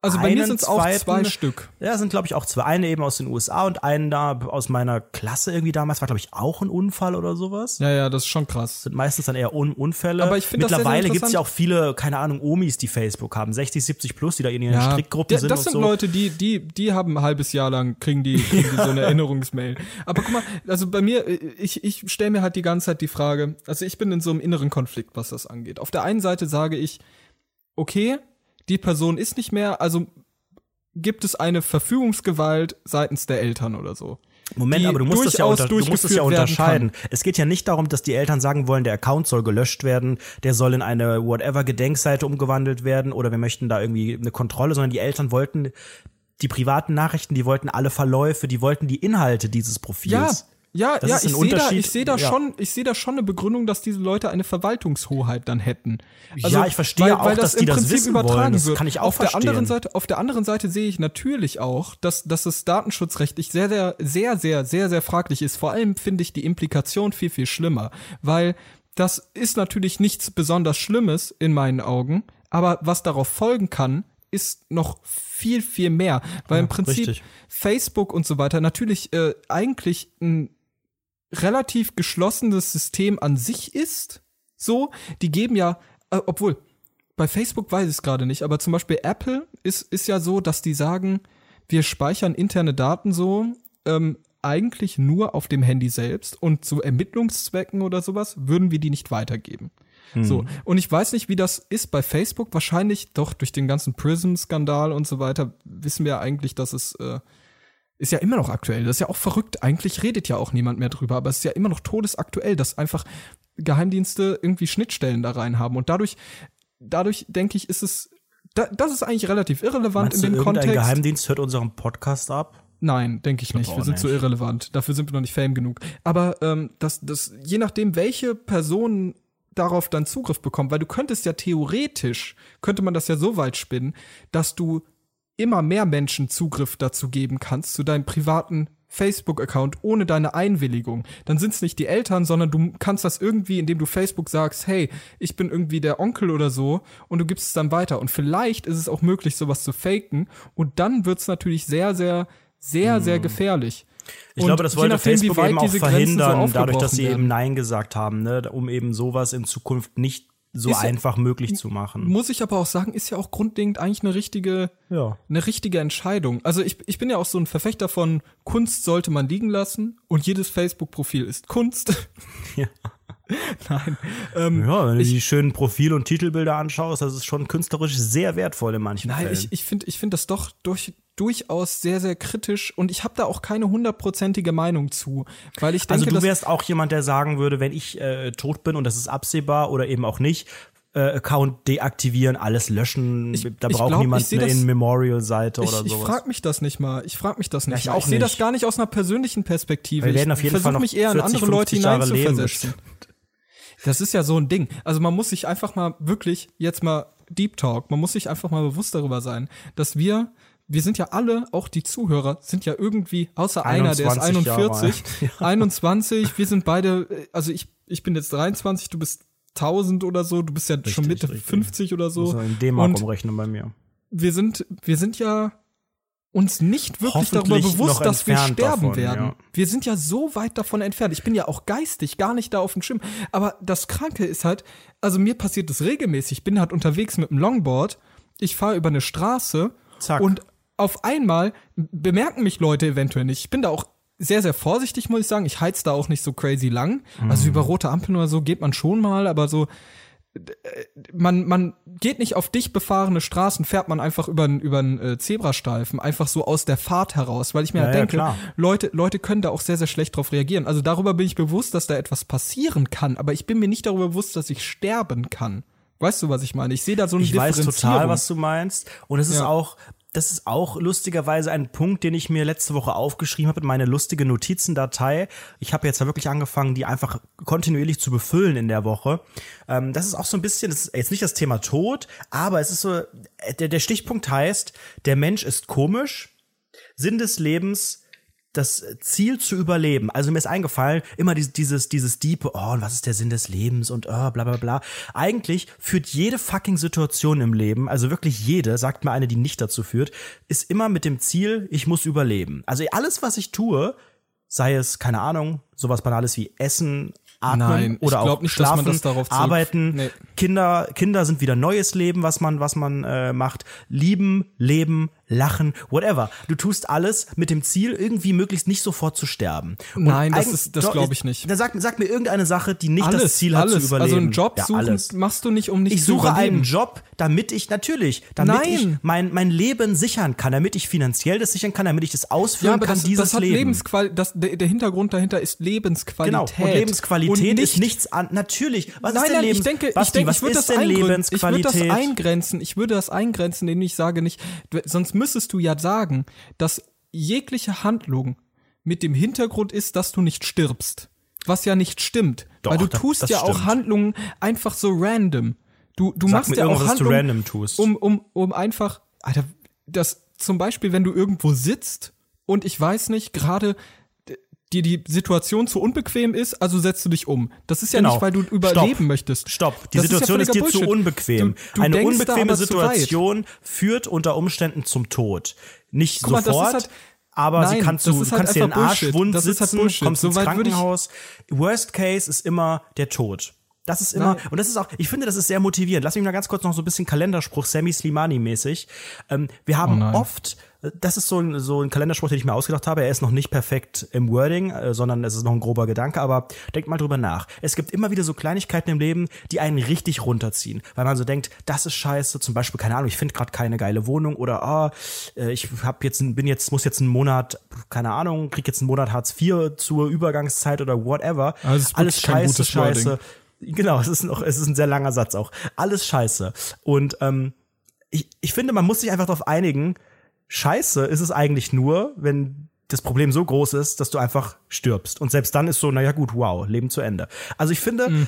Also bei mir sind es auch zwei Stück. Ja, sind, glaube ich, auch zwei. Eine eben aus den USA und einen da aus meiner Klasse irgendwie damals. War, glaube ich, auch ein Unfall oder sowas. Ja, ja, das ist schon krass. Sind meistens dann eher Un Unfälle. Aber ich find das sehr, sehr Mittlerweile gibt es ja auch viele, keine Ahnung, Omis, die Facebook haben. 60, 70 plus, die da in ihren Ja, Strickgruppen sind das sind so. Leute, die, die, die haben ein halbes Jahr lang, kriegen die, kriegen die so eine [LAUGHS] Erinnerungsmail. Aber guck mal, also bei mir, ich, ich stelle mir halt die ganze Zeit die Frage, also ich bin in so einem inneren Konflikt, was das angeht. Auf der einen Seite sage ich, okay, die Person ist nicht mehr, also gibt es eine Verfügungsgewalt seitens der Eltern oder so. Moment, aber du musst es ja, unter, du musst es ja unterscheiden. Es geht ja nicht darum, dass die Eltern sagen wollen, der Account soll gelöscht werden, der soll in eine whatever Gedenkseite umgewandelt werden oder wir möchten da irgendwie eine Kontrolle, sondern die Eltern wollten die privaten Nachrichten, die wollten alle Verläufe, die wollten die Inhalte dieses Profils. Ja, Ja, Das ja, ich sehe da, ich sehe da ja. schon, ich sehe da schon eine Begründung, dass diese Leute eine Verwaltungshoheit dann hätten. Ja, ich verstehe auch, dass die das wissen wollen. Das wird. kann ich auch auf der anderen verstehen. Seite, auf der anderen Seite sehe ich natürlich auch, dass, dass es datenschutzrechtlich sehr, sehr, sehr, sehr, sehr, sehr fraglich ist. Vor allem finde ich die Implikation viel, viel schlimmer, weil das ist natürlich nichts besonders Schlimmes in meinen Augen, aber was darauf folgen kann, ist noch viel, viel mehr. Weil im Prinzip richtig. Facebook und so weiter natürlich äh, eigentlich ein relativ geschlossenes System an sich ist. So, die geben ja, äh, obwohl, bei Facebook weiß ich es gerade nicht, aber zum Beispiel Apple ist, ist ja so, dass die sagen, wir speichern interne Daten so, ähm, eigentlich nur auf dem Handy selbst und zu Ermittlungszwecken oder sowas würden wir die nicht weitergeben. So. Und ich weiß nicht, wie das ist bei Facebook. Wahrscheinlich doch durch den ganzen Prism-Skandal und so weiter wissen wir eigentlich, dass es äh, ist ja immer noch aktuell. Das ist ja auch verrückt. Eigentlich redet ja auch niemand mehr drüber, aber es ist ja immer noch todesaktuell, dass einfach Geheimdienste irgendwie Schnittstellen da rein haben. Und dadurch, dadurch denke ich, ist es, da, das ist eigentlich relativ irrelevant Meinst du, in dem irgendein Kontext. Geheimdienst hört unseren Podcast ab? Nein, denke ich nicht. auch Wir sind nicht. zu irrelevant. Dafür sind wir noch nicht fame genug. Aber ähm, das, das, je nachdem, welche Person darauf dann Zugriff bekommt, weil du könntest ja theoretisch, könnte man das ja so weit spinnen, dass du immer mehr Menschen Zugriff dazu geben kannst, zu deinem privaten Facebook-Account ohne deine Einwilligung. Dann sind es nicht die Eltern, sondern du kannst das irgendwie, indem du Facebook sagst, hey, ich bin irgendwie der Onkel oder so, und du gibst es dann weiter. Und vielleicht ist es auch möglich, sowas zu faken. Und dann wird es natürlich sehr, sehr, sehr, sehr gefährlich. Hm. Ich Und glaube, das wollte nachdem, Facebook eben auch Grenzen so verhindern, dadurch, dass sie werden. eben Nein gesagt haben, ne, um eben sowas in Zukunft nicht so Ist ja- einfach möglich zu machen. Muss ich aber auch sagen, ist ja auch grundlegend eigentlich eine richtige, Ja. eine richtige Entscheidung. Also ich, ich bin ja auch so ein Verfechter von Kunst sollte man liegen lassen und jedes Facebook-Profil ist Kunst. Ja. [LAUGHS] [LAUGHS] Nein. Ähm, Ja, wenn du die schönen Profil- und Titelbilder anschaust, das ist schon künstlerisch sehr wertvoll in manchen Nein, Fällen. ich, ich finde ich find das doch durch, durchaus sehr, sehr kritisch und ich habe da auch keine hundertprozentige Meinung zu, weil ich denke, also du wärst auch jemand, der sagen würde, wenn ich äh, tot bin und das ist absehbar oder eben auch nicht, äh, Account deaktivieren, alles löschen, Ich- da ich braucht glaub, niemand ich eine In-Memorial-Seite ich, oder ich sowas. frage mich das nicht mal. Ich frage mich das nicht ich mal. auch Ich sehe das gar nicht aus einer persönlichen Perspektive. Wir werden ich auf jeden Fall noch mich eher in 40, andere Leute 50 Jahre leben hineinzuversetzen. Das ist ja so ein Ding. Also man muss sich einfach mal wirklich jetzt mal Deep Talk, man muss sich einfach mal bewusst darüber sein, dass wir wir sind ja alle, auch die Zuhörer, sind ja irgendwie, außer einer, der ist 21 Jahre 41, 21, [LAUGHS] wir sind beide, äh, also ich, ich bin jetzt 23, du bist 1000 oder so, du bist ja schon Mitte richtig. 50 oder so. Man in D-Mark Und umrechnen bei mir. wir sind, wir sind ja uns nicht wirklich darüber bewusst, dass wir sterben davon, werden. ja. Wir sind ja so weit davon entfernt. Ich bin ja auch geistig gar nicht da auf dem Schirm. Aber das Kranke ist halt, also mir passiert das regelmäßig. Ich bin halt unterwegs mit dem Longboard. Ich fahre über eine Straße Zack. und auf einmal bemerken mich Leute eventuell nicht. Ich bin da auch sehr, sehr vorsichtig, muss ich sagen. Ich heiz da auch nicht so crazy lang. Also Mhm. über rote Ampeln oder so geht man schon mal, aber so, man, man geht nicht auf dicht befahrene Straßen, fährt man einfach über einen über einen, äh, Zebrastreifen, einfach so aus der Fahrt heraus, weil ich mir Ja, halt ja, denke, klar. Leute, Leute können da auch sehr, sehr schlecht drauf reagieren. Also darüber bin ich bewusst, dass da etwas passieren kann, aber ich bin mir nicht darüber bewusst, dass ich sterben kann. Weißt du, was ich meine? Ich sehe da so eine Ich weiß total, was du meinst. Und es ist Ja. auch, das ist auch lustigerweise ein Punkt, den ich mir letzte Woche aufgeschrieben habe in meine lustige Notizendatei. Ich habe jetzt wirklich angefangen, die einfach kontinuierlich zu befüllen in der Woche. Ähm, das ist auch so ein bisschen, das ist jetzt nicht das Thema Tod, aber es ist so, äh, der, der Stichpunkt heißt, der Mensch ist komisch, Sinn des Lebens, das Ziel zu überleben. Also mir ist eingefallen, immer dieses, dieses, dieses diepe, oh, und was ist der Sinn des Lebens und oh, bla bla bla. Eigentlich führt jede fucking Situation im Leben, also wirklich jede, sagt mir eine, die nicht dazu führt, ist immer mit dem Ziel, ich muss überleben. Also alles, was ich tue, sei es, keine Ahnung, sowas Banales wie Essen, Atmen Nein, oder auch nicht, schlafen, arbeiten, Nee. Kinder, Kinder sind wieder neues Leben, was man, was man äh, macht. Lieben, leben, lachen, whatever. Du tust alles mit dem Ziel, irgendwie möglichst nicht sofort zu sterben. Und Nein, das ist- das doch, glaub ich nicht. Dann sag, sag mir irgendeine Sache, die nicht alles, das Ziel hat alles. zu überleben. Also einen Job ja, suchen alles. machst du nicht, um nicht Ich zu suche überleben. einen Job, damit ich, natürlich, damit Nein. ich mein, mein Leben sichern kann, damit ich finanziell das sichern kann, damit ich das ausführen Ja, aber kann, das, dieses das hat Leben. Lebensqual das, der, der Hintergrund dahinter ist Lebensqualität. Genau. Und Lebensqualität Und ist nichts an. Natürlich. Was Nein, ist denn nein, Lebens ich denke, ich Basti, denke, ich würde ist das denn eingründen. Ich würde das eingrenzen. Ich würde das eingrenzen, indem ich sage nicht, sonst müsstest du ja sagen, dass jegliche Handlung mit dem Hintergrund ist, dass du nicht stirbst. Was ja nicht stimmt. Doch, weil du das- tust das ja auch stimmt. Handlungen einfach so random. Du, du Sag machst ja auch Handlungen, random tust. um, um, um einfach, Alter, das zum Beispiel, wenn du irgendwo sitzt und ich weiß nicht, gerade dir die Situation zu unbequem ist, also setzt du dich um. Das ist ja Genau. nicht, weil du überleben möchtest. Stopp, die Das Situation ist, ja dir völliger zu Bullshit. unbequem. Du, du Eine unbequeme. Situation führt unter Umständen zum Tod. Nicht Guck mal, ist sofort, halt- aber sie Nein, kannst das du, ist halt kannst dir den Arsch Bullshit. wund Das ist halt sitzen, Bullshit. kommst ins So Krankenhaus. Worst Case ist immer der Tod. Das ist immer, Nein. und das ist auch, ich finde, das ist sehr motivierend. Lass mich mal ganz kurz noch so ein bisschen Kalenderspruch, Sammy Slimani-mäßig. Ähm, wir haben Oh oft, das ist so ein, so ein Kalenderspruch, den ich mir ausgedacht habe. Er ist noch nicht perfekt im Wording, äh, sondern es ist noch ein grober Gedanke, aber denkt mal drüber nach. Es gibt immer wieder so Kleinigkeiten im Leben, die einen richtig runterziehen, weil man so denkt, das ist scheiße. Zum Beispiel, keine Ahnung, ich finde gerade keine geile Wohnung oder ah, äh, ich hab jetzt, bin jetzt, muss jetzt einen Monat, keine Ahnung, krieg jetzt einen Monat Hartz IV zur Übergangszeit oder whatever. Also Alles scheiße, scheiße. Wording. Genau, es ist noch, es ist ein sehr langer Satz auch. Alles scheiße. Und ähm, ich, ich finde, man muss sich einfach darauf einigen, scheiße ist es eigentlich nur, wenn das Problem so groß ist, dass du einfach stirbst. Und selbst dann ist so, naja gut, wow, Leben zu Ende. Also ich finde, Mhm.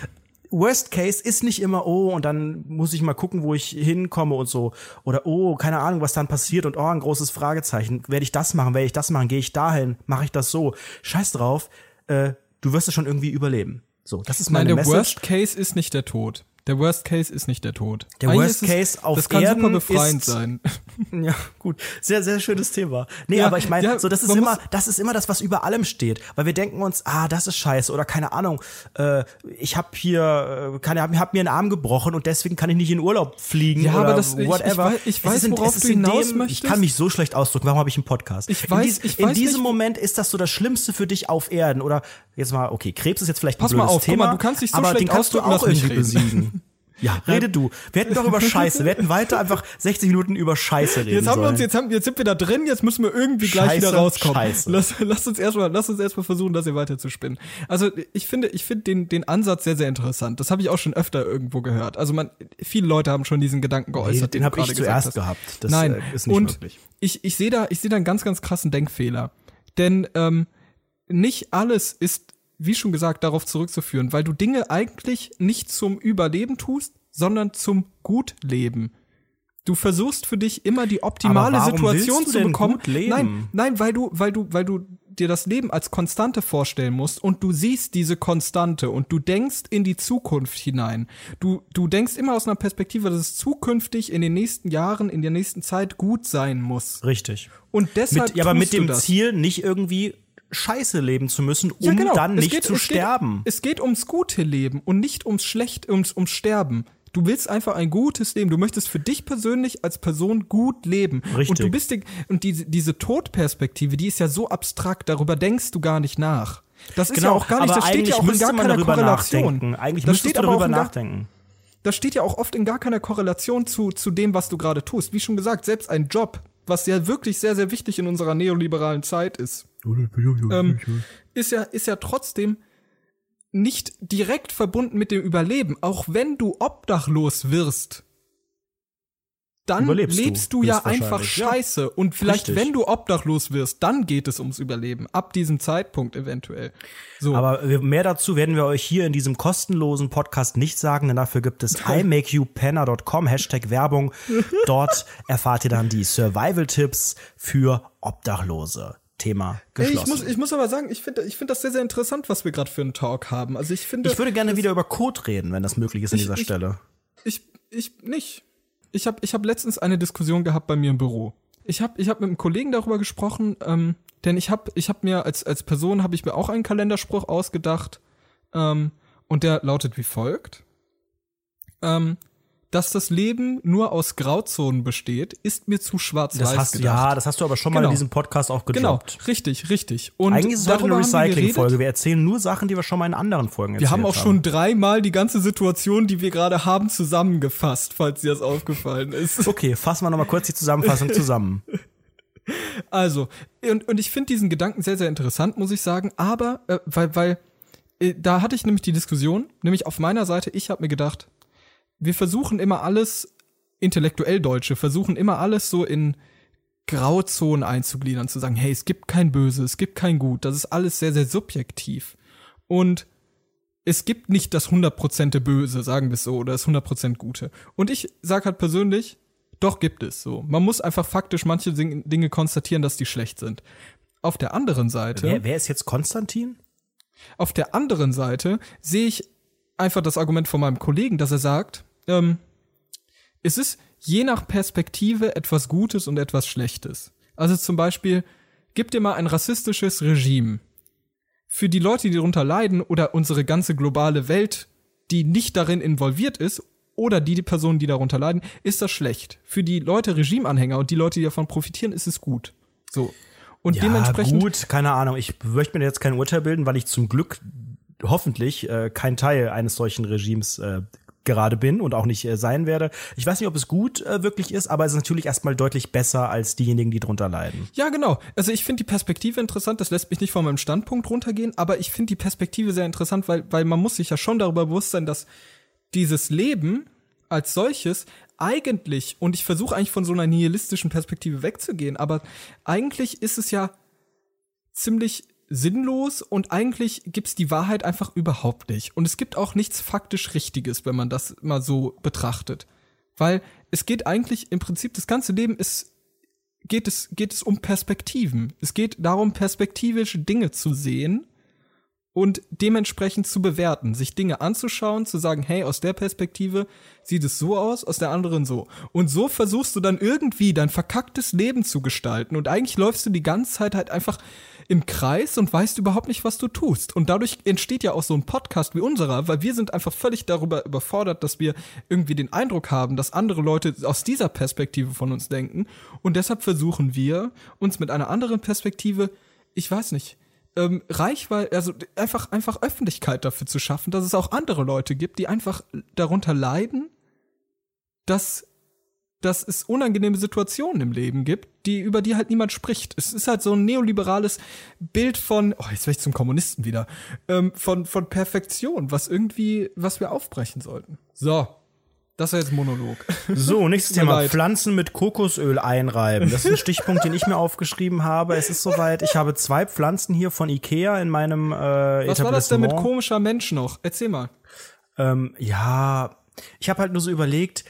Worst Case ist nicht immer, oh, und dann muss ich mal gucken, wo ich hinkomme und so. Oder, oh, keine Ahnung, was dann passiert und oh, ein großes Fragezeichen. Werde ich das machen? Werde ich das machen? Gehe ich dahin? Mache ich das so? Scheiß drauf. Äh, du wirst es schon irgendwie überleben. So, das ist Nein, meine der Message. Worst Case ist nicht der Tod. Der Worst Case ist nicht der Tod. Der Eigentlich Worst es- Case auf Das kann Erden super befreiend ist- sein. [LAUGHS] Ja, gut. Sehr, sehr schönes Thema. Nee, Ja, aber ich meine, ja, so, das ist immer, das ist immer das, was über allem steht. Weil wir denken uns, ah, das ist scheiße oder keine Ahnung, äh, ich habe hier, äh, keine, hab, hab mir einen Arm gebrochen und deswegen kann ich nicht in Urlaub fliegen Ja, oder aber das- ich- ich whatever. wei- ich Es weiß, ist in- worauf du in hinaus dem, Ich möchtest. kann mich so schlecht ausdrücken. Warum habe ich einen Podcast? Ich in weiß- dies- ich in weiß diesem nicht- Moment ist das so das Schlimmste für dich auf Erden oder jetzt mal, okay, Krebs ist jetzt vielleicht ein Pass mal blödes auf, guck Thema, mal, du kannst dich so aber schlecht den kannst du auch irgendwie reden. besiegen. [LAUGHS] Ja, rede du. Wir hätten doch über Scheiße. Wir hätten weiter [LAUGHS] einfach 60 Minuten über Scheiße reden Jetzt haben wir sollen. uns, jetzt, haben, jetzt sind wir da drin, jetzt müssen wir irgendwie gleich Scheiße, wieder rauskommen. Scheiße. Lass, lass uns erstmal, lass uns erstmal versuchen, das hier weiter zu spinnen. Also ich finde, ich finde den, den Ansatz sehr, sehr interessant. Das habe ich auch schon öfter irgendwo gehört. Also man, viele Leute haben schon diesen Gedanken geäußert. den du hab ich gerade zuerst hast. gehabt. Das, Nein, äh, ist nicht und möglich. ich, ich sehe da, ich sehe da einen ganz, ganz krassen Denkfehler. Denn ähm, nicht alles ist, wie schon gesagt, darauf zurückzuführen, weil du Dinge eigentlich nicht zum Überleben tust, sondern zum Gutleben. Du versuchst für dich immer die optimale Aber warum Situation zu denn bekommen. Nein, nein, weil du, weil du, weil du dir das Leben als Konstante vorstellen musst und du siehst diese Konstante und du denkst in die Zukunft hinein. Du, du denkst immer aus einer Perspektive, dass es zukünftig in den nächsten Jahren, in der nächsten Zeit gut sein muss. Richtig. Und deshalb Mit, ja, aber mit dem das. Ziel, nicht irgendwie Scheiße leben zu müssen, um Ja, genau. dann Es nicht geht- zu es geht- sterben. Es geht ums gute Leben und nicht ums schlecht, ums, ums Sterben. Du willst einfach ein gutes Leben. Du möchtest für dich persönlich als Person gut leben. Richtig. Und du bist die, und diese, diese Todperspektive, die ist ja so abstrakt, darüber denkst du gar nicht nach. Das ist ja auch gar nicht, Genau, das steht ja auch in gar keiner Korrelation. nachdenken. Eigentlich das müsstest steht du darüber nachdenken. das steht ja auch oft in gar keiner Korrelation zu, zu dem, was du gerade tust. Wie schon gesagt, selbst ein Job, was ja wirklich sehr, sehr wichtig in unserer neoliberalen Zeit ist, ähm, ist ja, ist ja trotzdem nicht direkt verbunden mit dem Überleben. Auch wenn du obdachlos wirst, dann Überlebst du, lebst du, ja höchstwahrscheinlich. einfach Ja. scheiße. Und vielleicht, Richtig. wenn du obdachlos wirst, dann geht es ums Überleben. Ab diesem Zeitpunkt eventuell. So. Aber mehr dazu werden wir euch hier in diesem kostenlosen Podcast nicht sagen, denn dafür gibt es [LAUGHS] imakeyoupena.com, Hashtag Werbung. Dort erfahrt ihr dann die Survival-Tipps für Obdachlose. Thema Ey, geschlossen. ich, muss, ich muss aber sagen, ich finde ich find das sehr, sehr interessant, was wir gerade für einen Talk haben. Also ich finde. Ich würde gerne wieder über Code reden, wenn das möglich ist an Ich- dieser ich- Stelle. Ich, ich nicht. Ich habe ich hab letztens eine Diskussion gehabt bei mir im Büro. Ich habe ich hab mit einem Kollegen darüber gesprochen, ähm, denn ich habe ich hab mir als, als Person habe ich mir auch einen Kalenderspruch ausgedacht ähm, und der lautet wie folgt. Ähm, dass das Leben nur aus Grauzonen besteht, ist mir zu schwarz-weiß gedacht. ja, das hast du aber schon mal Genau. in diesem Podcast auch genau, gedroppt. richtig, richtig. Und Eigentlich ist es heute eine haben wir. Recycling-Folge. Wir erzählen nur Sachen, die wir schon mal in anderen Folgen erzählt Wir haben auch schon dreimal die ganze Situation, die wir gerade haben, zusammengefasst, falls dir das aufgefallen ist. [LAUGHS] Okay, fassen wir noch mal kurz die Zusammenfassung zusammen. [LAUGHS] Also, und, und ich finde diesen Gedanken sehr, sehr interessant, muss ich sagen, aber, äh, weil, weil, äh, da hatte ich nämlich die Diskussion, nämlich auf meiner Seite, ich habe mir gedacht, wir versuchen immer alles, intellektuell Deutsche, versuchen immer alles so in, Grauzonen einzugliedern, zu sagen, hey, es gibt kein Böse, es gibt kein Gut, das ist alles sehr, sehr subjektiv. Und es gibt nicht das 100% Böse, sagen wir es so, oder das 100% Gute. Und ich sage halt persönlich, doch gibt es so. Man muss einfach faktisch manche Dinge konstatieren, dass die schlecht sind. Auf der anderen Seite. Wer, wer ist jetzt Konstantin? Auf der anderen Seite sehe ich einfach das Argument von meinem Kollegen, dass er sagt, ähm, es ist je nach Perspektive etwas Gutes und etwas Schlechtes. Also zum Beispiel, gib dir mal ein rassistisches Regime. Für die Leute, die darunter leiden oder unsere ganze globale Welt, die nicht darin involviert ist, oder die, die Personen, die darunter leiden, ist das schlecht. Für die Leute Regimeanhänger und die Leute, die davon profitieren, ist es gut. So. Und ja, dementsprechend. gut, keine Ahnung. Ich möchte mir jetzt kein Urteil bilden, weil ich zum Glück hoffentlich äh, kein Teil eines solchen Regimes äh, gerade bin und auch nicht äh, sein werde. Ich weiß nicht, ob es gut äh, wirklich ist, aber es ist natürlich erstmal deutlich besser als diejenigen, die drunter leiden. Ja, genau. Also ich finde die Perspektive interessant, das lässt mich nicht von meinem Standpunkt runtergehen, aber ich finde die Perspektive sehr interessant, weil, weil man muss sich ja schon darüber bewusst sein, dass dieses Leben als solches eigentlich, und ich versuche eigentlich von so einer nihilistischen Perspektive wegzugehen, aber eigentlich ist es ja ziemlich sinnlos und eigentlich gibt's die Wahrheit einfach überhaupt nicht. Und es gibt auch nichts faktisch Richtiges, wenn man das mal so betrachtet. Weil es geht eigentlich im Prinzip, das ganze Leben ist, geht es, geht es um Perspektiven. Es geht darum, perspektivische Dinge zu sehen und dementsprechend zu bewerten, sich Dinge anzuschauen, zu sagen, hey, aus der Perspektive sieht es so aus, aus der anderen so. Und so versuchst du dann irgendwie dein verkacktes Leben zu gestalten und eigentlich läufst du die ganze Zeit halt einfach im Kreis und weißt überhaupt nicht, was du tust. Und dadurch entsteht ja auch so ein Podcast wie unserer, weil wir sind einfach völlig darüber überfordert, dass wir irgendwie den Eindruck haben, dass andere Leute aus dieser Perspektive von uns denken. Und deshalb versuchen wir, uns mit einer anderen Perspektive, ich weiß nicht, ähm, Reichweite, also einfach, einfach Öffentlichkeit dafür zu schaffen, dass es auch andere Leute gibt, die einfach darunter leiden, dass, dass es unangenehme Situationen im Leben gibt, die, über die halt niemand spricht. Es ist halt so ein neoliberales Bild von, oh, jetzt werde ich zum Kommunisten wieder, ähm, von, von Perfektion, was irgendwie, was wir aufbrechen sollten. So, das war jetzt Monolog. [LAUGHS] So, nächstes Thema. Pflanzen mit Kokosöl einreiben. Das ist ein Stichpunkt, den ich mir aufgeschrieben habe. Es ist soweit. Ich habe zwei Pflanzen hier von Ikea in meinem äh, Was war das denn mit komischer Mensch noch? Erzähl mal. Ähm, ja, ich habe halt nur so überlegt,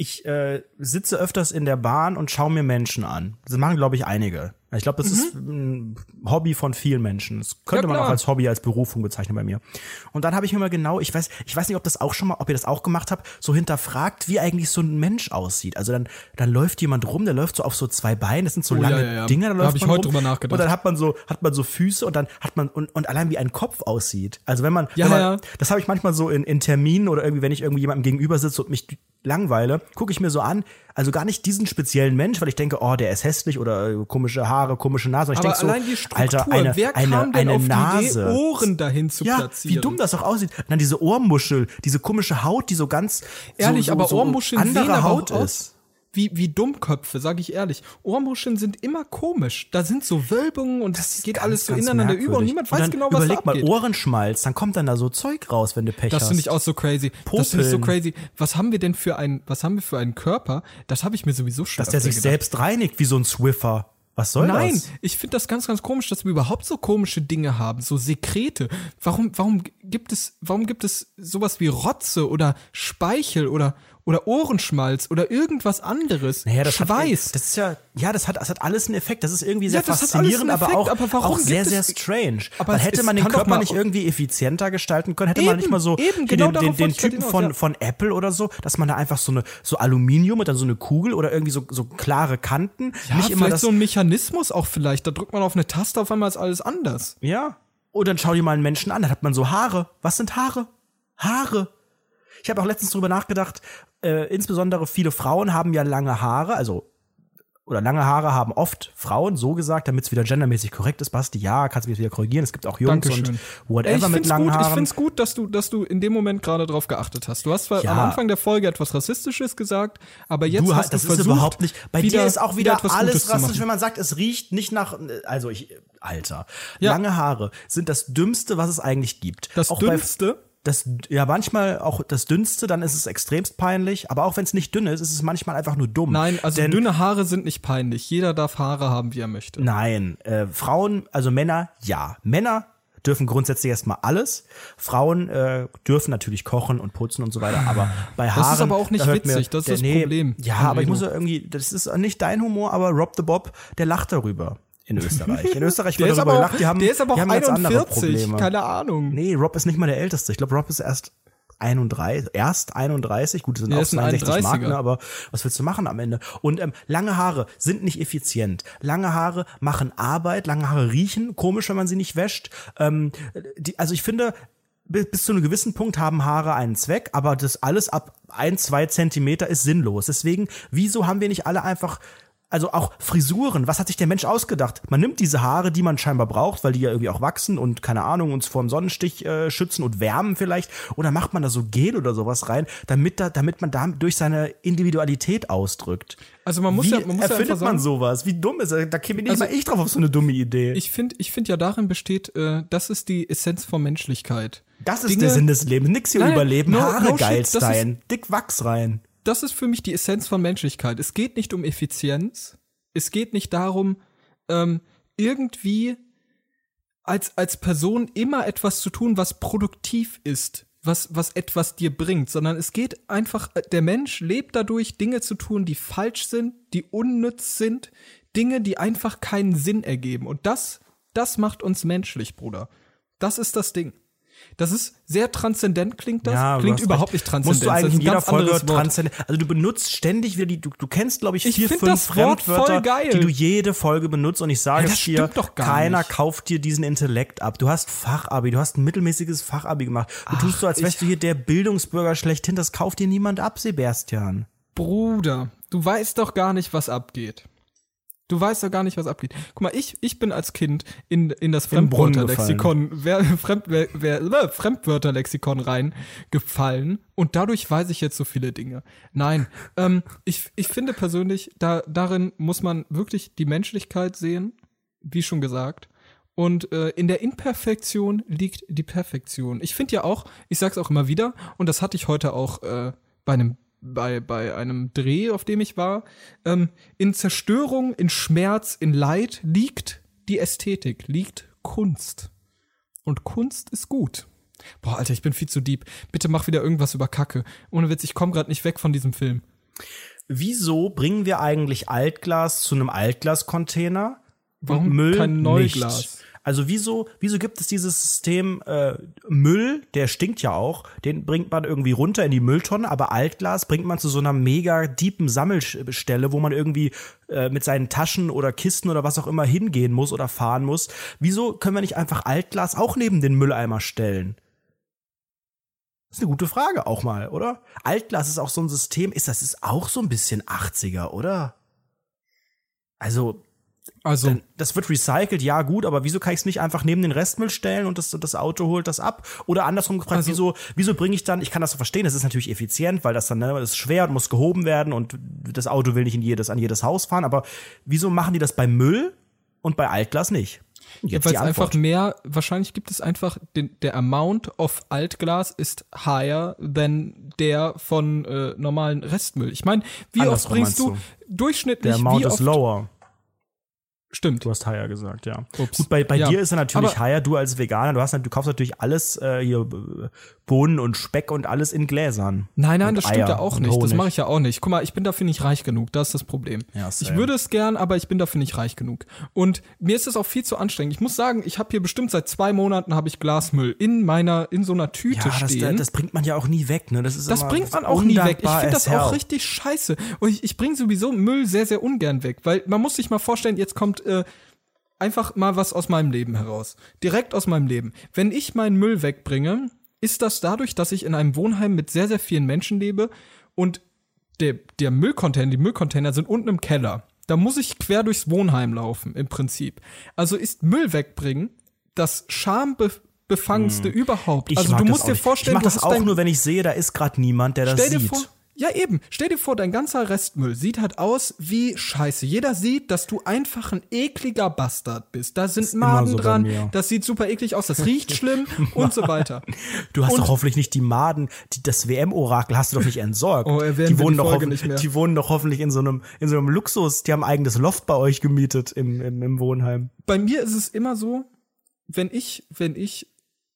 ich äh, sitze öfters in der Bahn und schaue mir Menschen an. Das machen, glaube ich, einige. Ich glaube, das mhm. ist ein Hobby von vielen Menschen. Das könnte ja, man auch als Hobby, als Berufung bezeichnen bei mir. Und dann habe ich mir mal genau, ich weiß, ich weiß nicht, ob das auch schon mal, ob ihr das auch gemacht habt, so hinterfragt, wie eigentlich so ein Mensch aussieht. Also dann, dann läuft jemand rum, der läuft so auf so zwei Beinen, das sind so oh, lange ja, ja, Dinger, da läuft da hab ich man heute rum, drüber nachgedacht. Und dann hat man so, hat man so Füße und dann hat man, und, und allein wie ein Kopf aussieht. Also wenn man, wenn man das habe ich manchmal so in, in Terminen oder irgendwie, wenn ich irgendwie jemandem gegenüber sitze und mich langweile, gucke ich mir so an, also gar nicht diesen speziellen Mensch, weil ich denke, oh, der ist hässlich oder komische Haare, komische Nase. Ich Aber denke so, allein die Struktur, Alter, eine, wer eine, kam denn eine auf Nase. die Idee, Ohren dahin zu ja, platzieren? wie dumm das auch aussieht. Dann diese Ohrmuschel, diese komische Haut, die so ganz Ehrlich, so, so, aber so Ohrmuscheln andere sehen aber Haut auch ist. aus wie, wie Dummköpfe, sag ich ehrlich. Ohrmuscheln sind immer komisch. Da sind so Wölbungen und das geht Ganz, alles so ineinander über und niemand Und weiß genau, was überleg da abgeht. mal, Ohrenschmalz, dann kommt dann da so Zeug raus, wenn du Pech Das hast. finde ich auch so crazy. Das finde ich so Popeln. crazy. Was haben wir denn für ein, was haben wir für einen Körper? Das habe ich mir sowieso schon Dass der sich gedacht. selbst reinigt, wie so ein Swiffer. Was soll Nein, das? ich finde das ganz, ganz komisch, dass wir überhaupt so komische Dinge haben, so Sekrete. Warum, warum gibt es, warum gibt es sowas wie Rotze oder Speichel oder oder Ohrenschmalz oder irgendwas anderes? Naja, das Schweiß. Hat, das ist ja, ja, das hat, das hat alles einen Effekt. Das ist irgendwie sehr Ja, faszinierend, aber auch, aber auch sehr, sehr strange. Aber es- hätte man den Körper nicht irgendwie effizienter gestalten können, hätte man Eben, nicht mal so eben, genau den, den, den Typen von, ja. von Apple oder so, dass man da einfach so eine so Aluminium und dann so eine Kugel oder irgendwie so, so klare Kanten. ja, nicht vielleicht immer das, so ein Mechanismus auch vielleicht. Da drückt man auf eine Taste, auf einmal ist alles anders. Ja. Und dann schau dir mal einen Menschen an, dann hat man so Haare. Was sind Haare? Haare. Ich habe auch letztens drüber nachgedacht, äh, insbesondere viele Frauen haben ja lange Haare, also oder lange Haare haben oft Frauen, so gesagt, damit es wieder gendermäßig korrekt ist. Basti, ja, kannst du mich wieder korrigieren. Es gibt auch Jungs Dankeschön. und whatever ich mit langen gut, ich Haaren. find's gut, dass du, dass du in dem Moment gerade drauf geachtet hast. Du hast zwar Ja. am Anfang der Folge etwas Rassistisches gesagt, aber jetzt du hast das du ist versucht, überhaupt nicht. Bei wieder, dir ist auch wieder, etwas alles Gutes rassistisch, wenn man sagt, es riecht nicht nach. Also ich, Alter, Ja. lange Haare sind das Dümmste, was es eigentlich gibt. Das auch Dümmste? Das, ja, manchmal auch das Dünnste, dann ist es extremst peinlich. Aber auch wenn es nicht dünn ist, ist es manchmal einfach nur dumm. Nein, also Denn- dünne Haare sind nicht peinlich. Jeder darf Haare haben, wie er möchte. Nein, äh, Frauen, also Männer, ja. Männer dürfen grundsätzlich erstmal alles. Frauen äh, dürfen natürlich kochen und putzen und so weiter, aber bei ist Haaren. aber auch nicht da witzig, das ist das Problem Ja, aber ich muss ja irgendwie, das ist nicht dein Humor, aber Rob the Bob, der lacht darüber in [LAUGHS] Österreich. In Österreich Der wird ist, darüber aber auch, gelacht, die haben, der ist aber auch haben ganz andere 41, Probleme. keine Ahnung. Nee, Rob ist nicht mal der Älteste. Ich glaube, Rob ist erst 31, erst 31. Gut, das sind Ja, auch ist ein 62 Mark, 31er. ne, aber was willst du machen am Ende? Und ähm, lange Haare sind nicht effizient. Lange Haare machen Arbeit, lange Haare riechen komisch, wenn man sie nicht wäscht. Ähm, die, also ich finde, bis, bis zu einem gewissen Punkt haben Haare einen Zweck, aber das alles ab ein, zwei Zentimeter ist sinnlos. Deswegen, wieso haben wir nicht alle einfach also auch Frisuren, was hat sich der Mensch ausgedacht? Man nimmt diese Haare, die man scheinbar braucht, weil die ja irgendwie auch wachsen und keine Ahnung, uns vor dem Sonnenstich äh, schützen und wärmen vielleicht. Oder macht man da so Gel oder sowas rein, damit, da, damit man da durch seine Individualität ausdrückt. Also man muss Wie ja, man muss ja erfindet man sagen, sowas? Wie dumm ist das? Da käme nicht Also- mal ich drauf auf so eine dumme Idee. ich finde, ich finde ja darin besteht, äh, das ist die Essenz von Menschlichkeit. das ist Dinge- der Sinn des Lebens. Nix hier Nein, überleben, no- Haare no geil stylen, dick Wachs rein. Das ist für mich die Essenz von Menschlichkeit. Es geht nicht um Effizienz. Es geht nicht darum, ähm, irgendwie als, als Person immer etwas zu tun, was produktiv ist, was, was etwas dir bringt, sondern es geht einfach, äh, der Mensch lebt dadurch, Dinge zu tun, die falsch sind, die unnütz sind, Dinge, die einfach keinen Sinn ergeben. Und das, das macht uns menschlich, Bruder. Das ist das Ding. Das ist sehr transzendent, klingt das? Ja, klingt überhaupt recht. nicht transzendent. Musst du eigentlich in jeder Folge transzendent. Also du benutzt ständig wieder die, du, du kennst, glaube ich, Ich vier, find fünf das Fremdwörter, die du jede Folge benutzt und ich sage Ja, es dir, keiner nicht. kauft dir diesen Intellekt ab. Du hast Fachabi, du hast ein mittelmäßiges Fachabi gemacht. Du tust so, als wärst du hier der Bildungsbürger schlechthin. Das kauft dir niemand ab, Sebastian. Bruder, du weißt doch gar nicht, was abgeht. Du weißt doch gar nicht, was abgeht. Guck mal, ich, ich bin als Kind in, in das Fremdwörterlexikon, Fremd, wer, wer, äh, Fremdwörterlexikon reingefallen und dadurch weiß ich jetzt so viele Dinge. Nein, ähm, ich, ich finde persönlich, da, darin muss man wirklich die Menschlichkeit sehen, wie schon gesagt. Und äh, in der Imperfektion liegt die Perfektion. Ich finde ja auch, ich sag's auch immer wieder, und das hatte ich heute auch äh, bei einem bei, bei einem Dreh, auf dem ich war, ähm, in Zerstörung, in Schmerz, in Leid liegt die Ästhetik, liegt Kunst. Und Kunst ist gut. Boah, Alter, ich bin viel zu deep. Bitte mach wieder irgendwas über Kacke. Ohne Witz, ich komme gerade nicht weg von diesem Film. Wieso bringen wir eigentlich Altglas zu einem Altglascontainer? Warum Müll kein Neuglas? Nicht? Also wieso, wieso gibt es dieses System äh, Müll, der stinkt ja auch, den bringt man irgendwie runter in die Mülltonne, aber Altglas bringt man zu so einer mega deepen Sammelstelle, wo man irgendwie äh, mit seinen Taschen oder Kisten oder was auch immer hingehen muss oder fahren muss. Wieso können wir nicht einfach Altglas auch neben den Mülleimer stellen? Das ist eine gute Frage auch mal, oder? Altglas ist auch so ein System, ist das ist auch so ein bisschen 80er, oder? Also, Also, das wird recycelt, ja gut, aber wieso kann ich es nicht einfach neben den Restmüll stellen und das, das Auto holt das ab? Oder andersrum gefragt, Also- wieso, wieso bringe ich dann, ich kann das so verstehen, das ist natürlich effizient, weil das dann, ne, das ist schwer und muss gehoben werden und das Auto will nicht in jedes, an jedes Haus fahren, aber wieso machen die das bei Müll und bei Altglas nicht? Jetzt weil die es einfach mehr, wahrscheinlich gibt es einfach, den, der Amount of Altglas ist higher than der von äh, normalen Restmüll. Ich meine, wie oft Andersrum bringst du, meinst durchschnittlich, Der Amount ist oft, lower. Stimmt. Du hast higher gesagt, ja. Ups. Gut, bei, bei Ja. dir ist er natürlich Aber- higher, du als Veganer, du hast du kaufst natürlich alles äh, hier äh, Bohnen und Speck und alles in Gläsern. Nein, nein, Und das stimmt Eier ja auch nicht. Das Honig. mache ich ja auch nicht. Guck mal, ich bin dafür nicht reich genug. Das ist das Problem. Ja, ich würde es gern, aber ich bin dafür nicht reich genug. Und mir ist es auch viel zu anstrengend. Ich muss sagen, ich habe hier bestimmt seit zwei Monaten habe ich Glasmüll in meiner in so einer Tüte Ja, das, stehen. das bringt man ja auch nie weg, ne? Das, ist Das immer bringt man auch nie weg. Ich finde das as auch hell. richtig scheiße. Und ich, ich bringe sowieso Müll sehr, sehr ungern weg, weil man muss sich mal vorstellen, jetzt kommt äh, einfach mal was aus meinem Leben heraus. Direkt aus meinem Leben. Wenn ich meinen Müll wegbringe, ist das dadurch, dass ich in einem Wohnheim mit sehr, sehr vielen Menschen lebe und der, der Müllcontainer, die Müllcontainer sind unten im Keller. Da muss ich quer durchs Wohnheim laufen, im Prinzip. Also ist Müll wegbringen das schambefangenste überhaupt. Hm. Ich also du das musst auch dir vorstellen, ich mach das auch nur, wenn ich sehe, da ist gerade niemand, der das Stell dir sieht. vor, Ja, eben. Stell dir vor, dein ganzer Restmüll sieht halt aus wie Scheiße. Jeder sieht, dass du einfach ein ekliger Bastard bist. Da sind Maden so dran, das sieht super eklig aus, das riecht schlimm [LAUGHS] und so weiter. Du hast Und- doch hoffentlich nicht die Maden, die, das WM-Orakel hast du doch nicht entsorgt. Oh, die wohnen doch nicht mehr. Die wohnen doch hoffentlich in so einem, in so einem Luxus, die haben ein eigenes Loft bei euch gemietet im, im, im Wohnheim. Bei mir ist es immer so, wenn ich, wenn ich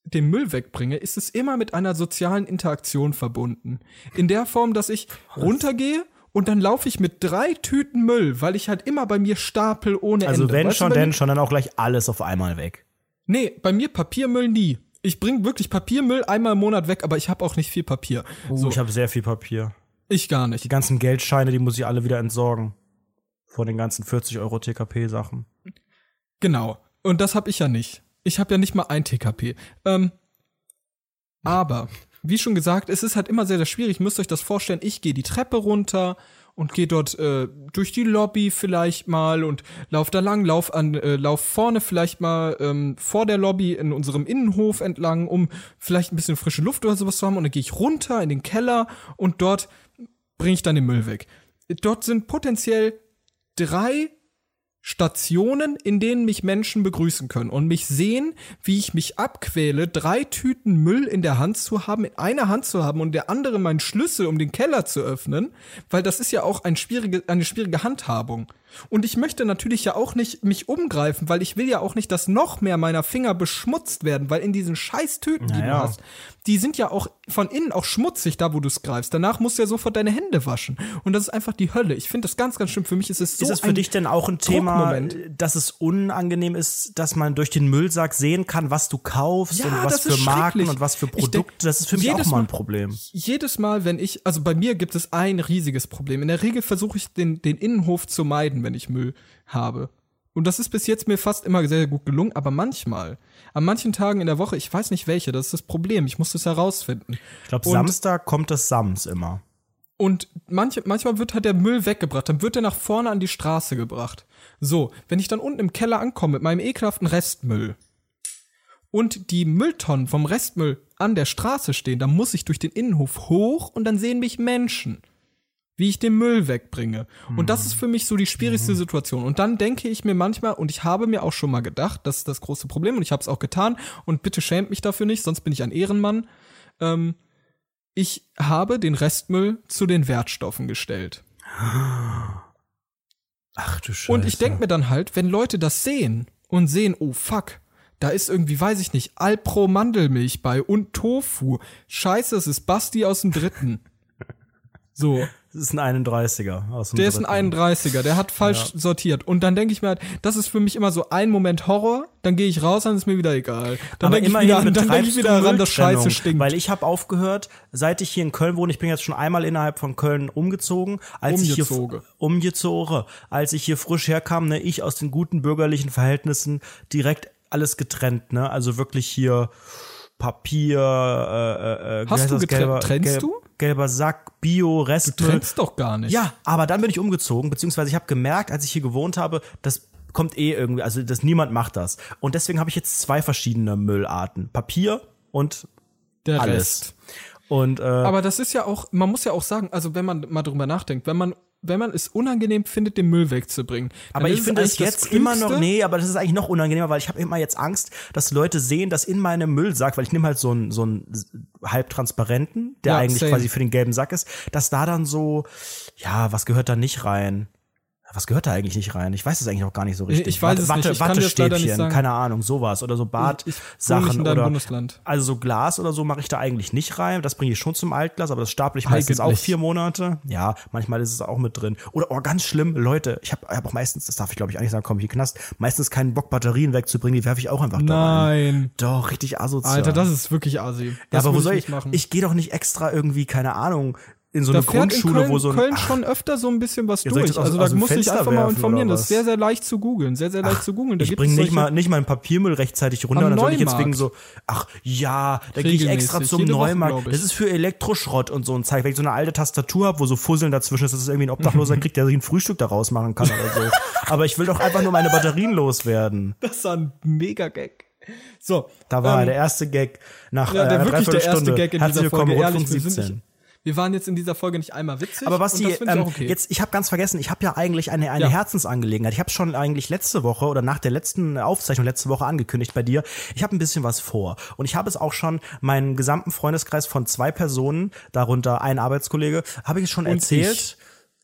den Müll wegbringe, ist es immer mit einer sozialen Interaktion verbunden. In der Form, dass ich runtergehe und dann laufe ich mit drei Tüten Müll, weil ich halt immer bei mir stapel ohne Also Ende. wenn Weißt schon, denn schon, dann auch gleich alles auf einmal weg. Nee, bei mir Papiermüll nie. Ich bringe wirklich Papiermüll einmal im Monat weg, aber ich habe auch nicht viel Papier. so, Ich habe sehr viel Papier. ich gar nicht. Die ganzen Geldscheine, die muss ich alle wieder entsorgen. Von den ganzen 40 Euro TKP-Sachen. Genau. Und das habe ich ja nicht. Ich habe ja nicht mal ein TKP. Ähm, aber, wie schon gesagt, es ist halt immer sehr, sehr schwierig. Ihr müsst euch das vorstellen, ich gehe die Treppe runter und gehe dort äh, durch die Lobby vielleicht mal und lauf da lang, lauf an, äh, lauf vorne vielleicht mal ähm, vor der Lobby in unserem Innenhof entlang, um vielleicht ein bisschen frische Luft oder sowas zu haben. Und dann gehe ich runter in den Keller und dort bringe ich dann den Müll weg. Dort sind potenziell drei Stationen, in denen mich Menschen begrüßen können und mich sehen, wie ich mich abquäle, drei Tüten Müll in der Hand zu haben, in einer Hand zu haben und der andere meinen Schlüssel, um den Keller zu öffnen, weil das ist ja auch ein schwierige, eine schwierige Handhabung. Und ich möchte natürlich ja auch nicht mich umgreifen, weil ich will ja auch nicht, dass noch mehr meiner Finger beschmutzt werden, weil in diesen scheiß Tüten, die Naja. du hast, die sind ja auch von innen auch schmutzig, da wo du es greifst. Danach musst du ja sofort deine Hände waschen. Und das ist einfach die Hölle. Ich finde das ganz, ganz schlimm. Für mich ist es so ist es für dich denn auch ein Thema, dass es unangenehm ist, dass man durch den Müllsack sehen kann, was du kaufst Ja, und was für Marken und was für Produkte? das ist für mich auch mal ein Problem. jedes Mal, wenn ich, also bei mir gibt es ein riesiges Problem. In der Regel versuche ich den, den Innenhof zu meiden, wenn ich Müll habe. Und das ist bis jetzt mir fast immer sehr, sehr gut gelungen, aber manchmal, an manchen Tagen in der Woche, ich weiß nicht welche, das ist das Problem, ich muss das herausfinden. Ich glaube, Samstag kommt das Sams immer. Und manche, manchmal wird halt der Müll weggebracht, dann wird er nach vorne an die Straße gebracht. So, wenn ich dann unten im Keller ankomme mit meinem ekelhaften Restmüll und die Mülltonnen vom Restmüll an der Straße stehen, dann muss ich durch den Innenhof hoch und dann sehen mich Menschen, wie ich den Müll wegbringe. Und das ist für mich so die schwierigste Situation. Und dann denke ich mir manchmal, und ich habe mir auch schon mal gedacht, das ist das große Problem, und ich habe es auch getan, und bitte schämt mich dafür nicht, sonst bin ich ein Ehrenmann. Ähm, ich habe den Restmüll zu den Wertstoffen gestellt. Ach du Scheiße. Und ich denke mir dann halt, wenn Leute das sehen und sehen, oh fuck, da ist irgendwie, weiß ich nicht, Alpro Mandelmilch bei und Tofu. Scheiße, es ist Basti aus dem Dritten. So, Das ist ein 31er aus dem der ist ein dritten. 31er, der hat falsch sortiert. Und dann denke ich mir halt, das ist für mich immer so ein Moment Horror, dann gehe ich raus, dann ist mir wieder egal. Dann denke ich wieder, an- dann denk ich wieder daran, dass Scheiße stinkt. Weil ich habe aufgehört, seit ich hier in Köln wohne, ich bin jetzt schon einmal innerhalb von Köln umgezogen, als Umgezogen. ich hier umgezogen, als ich hier frisch herkam, ne, ich aus den guten bürgerlichen Verhältnissen direkt alles getrennt, ne, also wirklich hier Papier, äh, äh, wie Hast du das, getrennt? gelber, Trennst gelb, du? gelber Sack, Bio, Restmüll. Trennst doch gar nicht. Ja, aber dann bin ich umgezogen, beziehungsweise ich habe gemerkt, als ich hier gewohnt habe, das kommt eh irgendwie, also dass niemand macht das. Und deswegen habe ich jetzt zwei verschiedene Müllarten. Papier und der alles. Rest. Und äh, Aber das ist ja auch, man muss ja auch sagen, also wenn man mal drüber nachdenkt, wenn man, wenn man es unangenehm findet, den Müll wegzubringen. aber ich finde es jetzt immer noch, nee, aber das ist eigentlich noch unangenehmer, weil ich habe immer jetzt Angst, dass Leute sehen, dass in meinem Müllsack, weil ich nehme halt so einen so einen halbtransparenten, der Ja, eigentlich same. quasi für den gelben Sack ist, dass da dann so, ja, was gehört da nicht rein? Was gehört da eigentlich nicht rein? Ich weiß es eigentlich auch gar nicht so richtig. Ich weiß es nicht. Ich nicht Wattestäbchen, sagen. keine Ahnung, sowas oder so Ich nicht deinem oder Bundesland. also so Glas oder so mache ich da eigentlich nicht rein. Das bringe ich schon zum Altglas, aber das stapel ich meistens auch Eigentlich. vier Monate. Ja, manchmal ist es auch mit drin. Oder oh, ganz schlimm, Leute, ich habe hab auch meistens, das darf ich glaube ich eigentlich sagen, komm ich in den Knast, meistens keinen Bock Batterien wegzubringen, die werfe ich auch einfach da rein. Nein. Doch, richtig asozial. Alter, das ist wirklich assi. ja, Das aber wo soll nicht ich? machen. Ich gehe doch nicht extra irgendwie, keine Ahnung, in so da eine fährt in Grundschule, Köln, wo so ein Köln ach, schon öfter so ein bisschen was Ja, durch. Also da muss ich einfach mal informieren. Das ist sehr, sehr leicht zu googeln. Sehr, sehr leicht zu googeln. Ich bringe nicht mal nicht meinen Papiermüll rechtzeitig runter, Am dann soll ich jetzt wegen so, ach ja, da gehe ich extra zum Woche, Neumarkt. ich. Das ist für Elektroschrott und so ein Zeug. Wenn ich so eine alte Tastatur habe, wo so Fusseln dazwischen ist, dass es irgendwie ein Obdachloser [LAUGHS] kriegt, der sich ein Frühstück daraus machen kann oder so. Aber ich will doch einfach nur meine Batterien loswerden. Das war ein mega Gag. So. Da war ähm, der erste Gag nach ja, äh, der einer wirklich der erste. Gag in Herzlich dieser Folge. Ehrlich, wir sind 17. Wir waren jetzt in dieser Folge nicht einmal witzig. Aber und find ich ähm, okay. jetzt, ich habe ganz vergessen, ich habe ja eigentlich eine, eine Ja. Herzensangelegenheit. Ich habe schon eigentlich letzte Woche oder nach der letzten Aufzeichnung letzte Woche angekündigt bei dir. Ich habe ein bisschen was vor. Und ich habe es auch schon meinen gesamten Freundeskreis von zwei Personen, darunter ein Arbeitskollege, habe ich es schon erzählt. Inkl-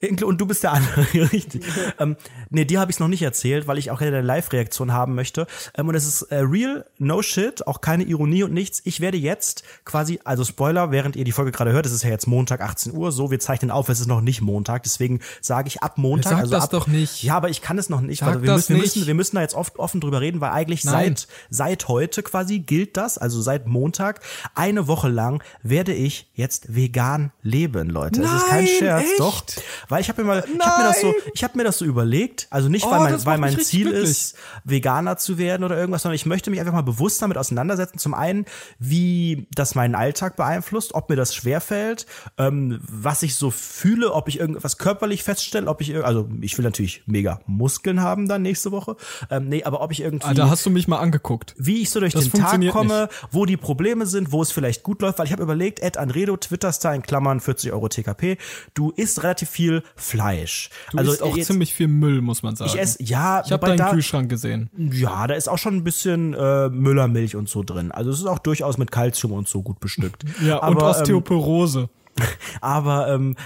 Und du bist der andere, [LAUGHS] richtig. ähm, nee, dir habe ich es noch nicht erzählt, weil ich auch gerne eine Live-Reaktion haben möchte. Ähm, und es ist äh, real, no shit, auch keine Ironie und nichts. Ich werde jetzt quasi, also Spoiler, während ihr die Folge gerade hört, es ist ja jetzt Montag 18 Uhr, so, wir zeichnen auf, es ist noch nicht Montag, deswegen sage ich ab Montag. Sag also das ab, doch nicht. Ja, aber ich kann es noch nicht. Sag also wir, das müssen, wir, nicht. müssen, wir müssen da jetzt oft offen drüber reden, weil eigentlich Nein. seit, seit heute quasi gilt das, also seit Montag, eine Woche lang werde ich jetzt vegan leben, Leute. es ist kein Nein, Scherz, echt? doch. Weil ich habe mir mal, ich habe mir das so, ich habe mir das so überlegt, also nicht Oh, weil mein, weil mein Ziel glücklich. ist, Veganer zu werden oder irgendwas, sondern ich möchte mich einfach mal bewusst damit auseinandersetzen. Zum einen, wie das meinen Alltag beeinflusst, ob mir das schwerfällt, ähm, was ich so fühle, ob ich irgendwas körperlich feststelle, ob ich, also ich will natürlich mega Muskeln haben dann nächste Woche, ähm, nee, aber ob ich irgendwie Ah, da hast du mich mal angeguckt. wie ich so durch Das den Tag komme, wo die Probleme sind, wo es vielleicht gut läuft, weil ich habe überlegt, Ed Anredo, Twitter-Star in Klammern 40 Euro TKP, du isst relativ viel Fleisch. Du also isst auch jetzt- ziemlich viel Müll, muss man sagen. ich esse, ja, ich habe deinen da, Kühlschrank gesehen. ja, da ist auch schon ein bisschen äh, Müllermilch und so drin. Also es ist auch durchaus mit Kalzium und so gut bestückt. [LAUGHS] Ja, und aber, ähm, Osteoporose. [LAUGHS] aber ähm,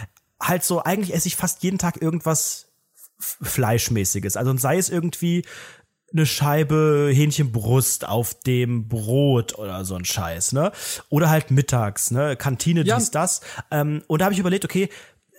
halt so, eigentlich esse ich fast jeden Tag irgendwas Fleischmäßiges. Also sei es irgendwie eine Scheibe Hähnchenbrust auf dem Brot oder so ein Scheiß, ne? Oder halt mittags, ne? Kantine, Ja. dies, das. Ähm, und da habe ich überlegt, okay,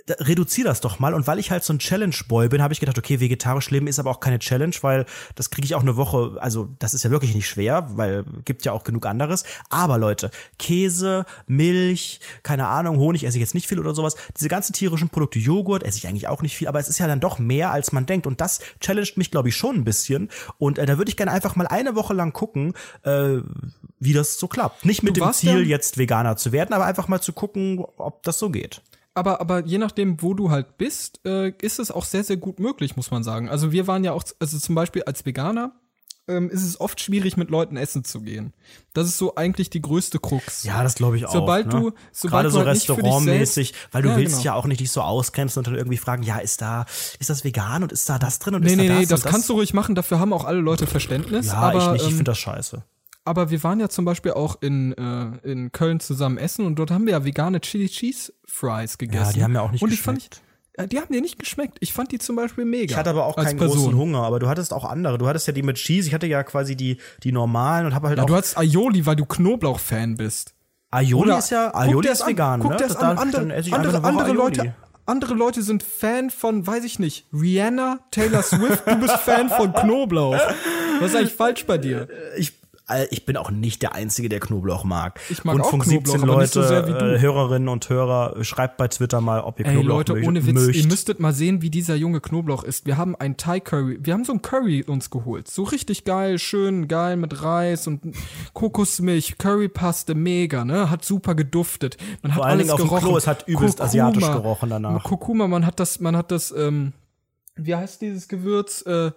da- reduzier das doch mal. Und weil ich halt so ein Challenge-Boy bin, habe ich gedacht, okay, vegetarisch leben ist aber auch keine Challenge, weil das kriege ich auch eine Woche, also das ist ja wirklich nicht schwer, weil gibt ja auch genug anderes. Aber Leute, Käse, Milch, keine Ahnung, Honig esse ich jetzt nicht viel oder sowas. Diese ganzen tierischen Produkte, Joghurt esse ich eigentlich auch nicht viel, aber es ist ja dann doch mehr, als man denkt. Und das challenged mich, glaube ich, schon ein bisschen. Und äh, da würde ich gerne einfach mal eine Woche lang gucken, äh, wie das so klappt. Nicht mit Du dem Ziel, ja- jetzt Veganer zu werden, aber einfach mal zu gucken, ob das so geht. Aber, aber je nachdem, wo du halt bist, äh, ist es auch sehr, sehr gut möglich, muss man sagen. Also wir waren ja auch, also zum Beispiel als Veganer, ähm, ist es oft schwierig, mit Leuten essen zu gehen. Das ist so eigentlich die größte Krux. Ja, das glaube ich auch. Sobald ne? du- sobald gerade du so halt restaurantmäßig, weil du Ja, willst genau. ja auch nicht dich so ausgrenzen und dann irgendwie fragen, ja, ist da, ist das vegan und ist da das drin und Nee, ist nee, da das nee, das und kannst du ruhig machen, dafür haben auch alle Leute Verständnis. Ja, aber, ich nicht, ich ähm, finde das scheiße. Aber wir waren ja zum Beispiel auch in, äh, in Köln zusammen essen und dort haben wir ja vegane Chili Cheese Fries gegessen. Ja, die haben mir auch nicht und fand ich, geschmeckt. äh, Die haben dir nicht geschmeckt. Ich fand die zum Beispiel mega. Ich hatte aber auch keinen Person. großen Hunger, aber du hattest auch andere. Du hattest ja die mit Cheese, ich hatte ja quasi die, die normalen und habe halt Ja, auch. du hast Aioli, weil du Knoblauch-Fan bist. Aioli Oder ist ja, guck Aioli ist vegan, Guck ne? dir das an. Andere, dann esse ich einfach andere, andere. Leute. Andere Leute sind Fan von, weiß ich nicht, Rihanna, Taylor Swift, du bist Fan von Knoblauch. Was ist eigentlich falsch bei dir? ich, ich bin auch nicht der Einzige, der Knoblauch mag. Ich mag auch Rundfunk Knoblauch, 17 aber Leute, nicht so sehr wie du. Äh, Hörerinnen und Hörer, schreibt bei Twitter mal, ob ihr Ey Knoblauch Leute, ohne Witz, mögt. ihr müsstet mal sehen, wie dieser junge Knoblauch ist. Wir haben ein Thai Curry, wir haben so ein Curry uns geholt. So richtig geil, schön geil mit Reis und Kokosmilch, Currypaste, mega, ne? Hat super geduftet. Man hat Vor allen alles Dingen auf dem gerochen. Klo, es hat übelst Kurkuma. asiatisch gerochen danach. Kurkuma, man hat das, man hat das, ähm, wie heißt dieses Gewürz? Äh,